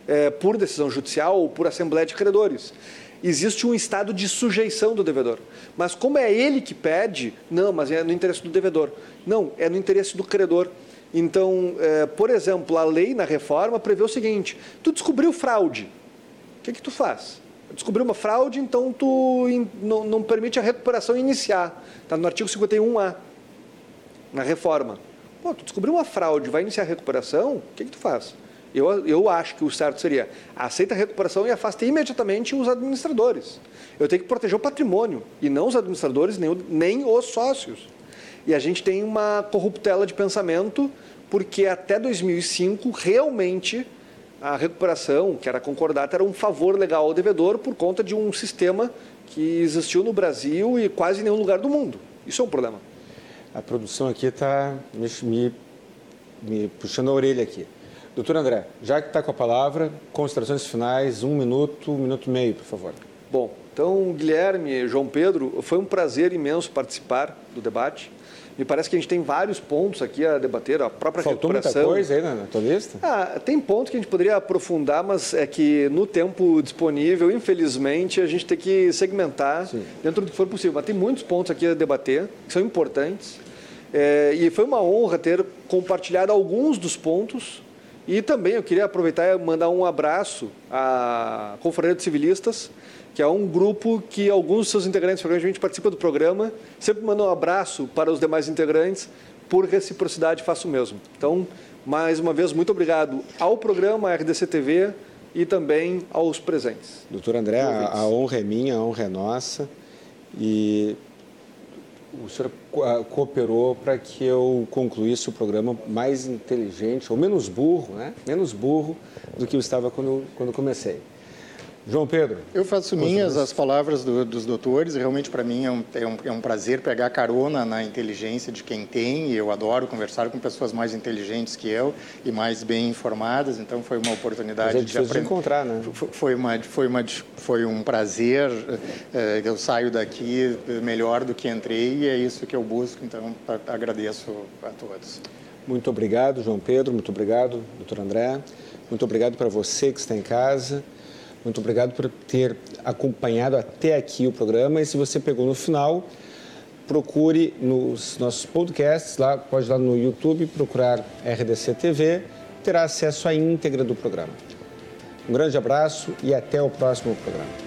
é, por decisão judicial ou por assembleia de credores existe um estado de sujeição do devedor. Mas como é ele que pede, não, mas é no interesse do devedor. Não, é no interesse do credor. Então, é, por exemplo, a lei na reforma prevê o seguinte: tu descobriu fraude, o que, que tu faz? Descobriu uma fraude, então tu in, não, não, permite a recuperação iniciar. Está no artigo 51A, na reforma. Pô, tu descobriu uma fraude, vai iniciar a recuperação, o que, que tu faz? Eu, eu acho que o certo seria aceita a recuperação e afasta imediatamente os administradores. Eu tenho que proteger o patrimônio e não os administradores nem, nem os sócios. E a gente tem uma corruptela de pensamento porque até 2005 realmente a recuperação, que era concordata, era um favor legal ao devedor por conta de um sistema que existiu no Brasil e quase em nenhum lugar do mundo. Isso é um problema. A produção aqui está me, me, puxando a orelha aqui. Doutor André, já que está com a palavra, considerações finais, um minuto, um minuto e meio, por favor. Bom, então, Guilherme, João Pedro, foi um prazer imenso participar do debate. Me parece que a gente tem vários pontos aqui a debater, a própria Faltou recuperação. muita coisa aí na, na tua lista? Ah, tem pontos que a gente poderia aprofundar, mas é que no tempo disponível, infelizmente, a gente tem que segmentar Sim. dentro do que for possível. Mas tem muitos pontos aqui a debater, que são importantes. É, e foi uma honra ter compartilhado alguns dos pontos. E também eu queria aproveitar e mandar um abraço à Confraria de Civilistas, que é um grupo que alguns dos seus integrantes frequentemente participam do programa. Sempre mando um abraço para os demais integrantes. Por reciprocidade, faço o mesmo. Então, mais uma vez, muito obrigado ao programa RDC TV e também aos presentes. Doutor André, a, a honra é minha, a honra é nossa. E o senhor cooperou para que eu concluísse o programa mais inteligente, ou menos burro, né? Menos burro do que eu estava quando, quando comecei. João Pedro. Eu faço minhas as palavras do, dos doutores. Realmente, para mim, é um, é, um, é um, prazer pegar carona na inteligência de quem tem. E eu adoro conversar com pessoas mais inteligentes que eu e mais bem informadas. Então, foi uma oportunidade é de aprender. encontrar, né? Foi, uma, foi, uma, foi um prazer. É, eu saio daqui melhor do que entrei e é isso que eu busco. Então, agradeço a todos. Muito obrigado, João Pedro. Muito obrigado, doutor André. Muito obrigado para você que está em casa. Muito obrigado por ter acompanhado até aqui o programa. E se você pegou no final, procure nos nossos podcasts, lá, pode ir lá no YouTube, procurar RDC TV, terá acesso à íntegra do programa. Um grande abraço e até o próximo programa.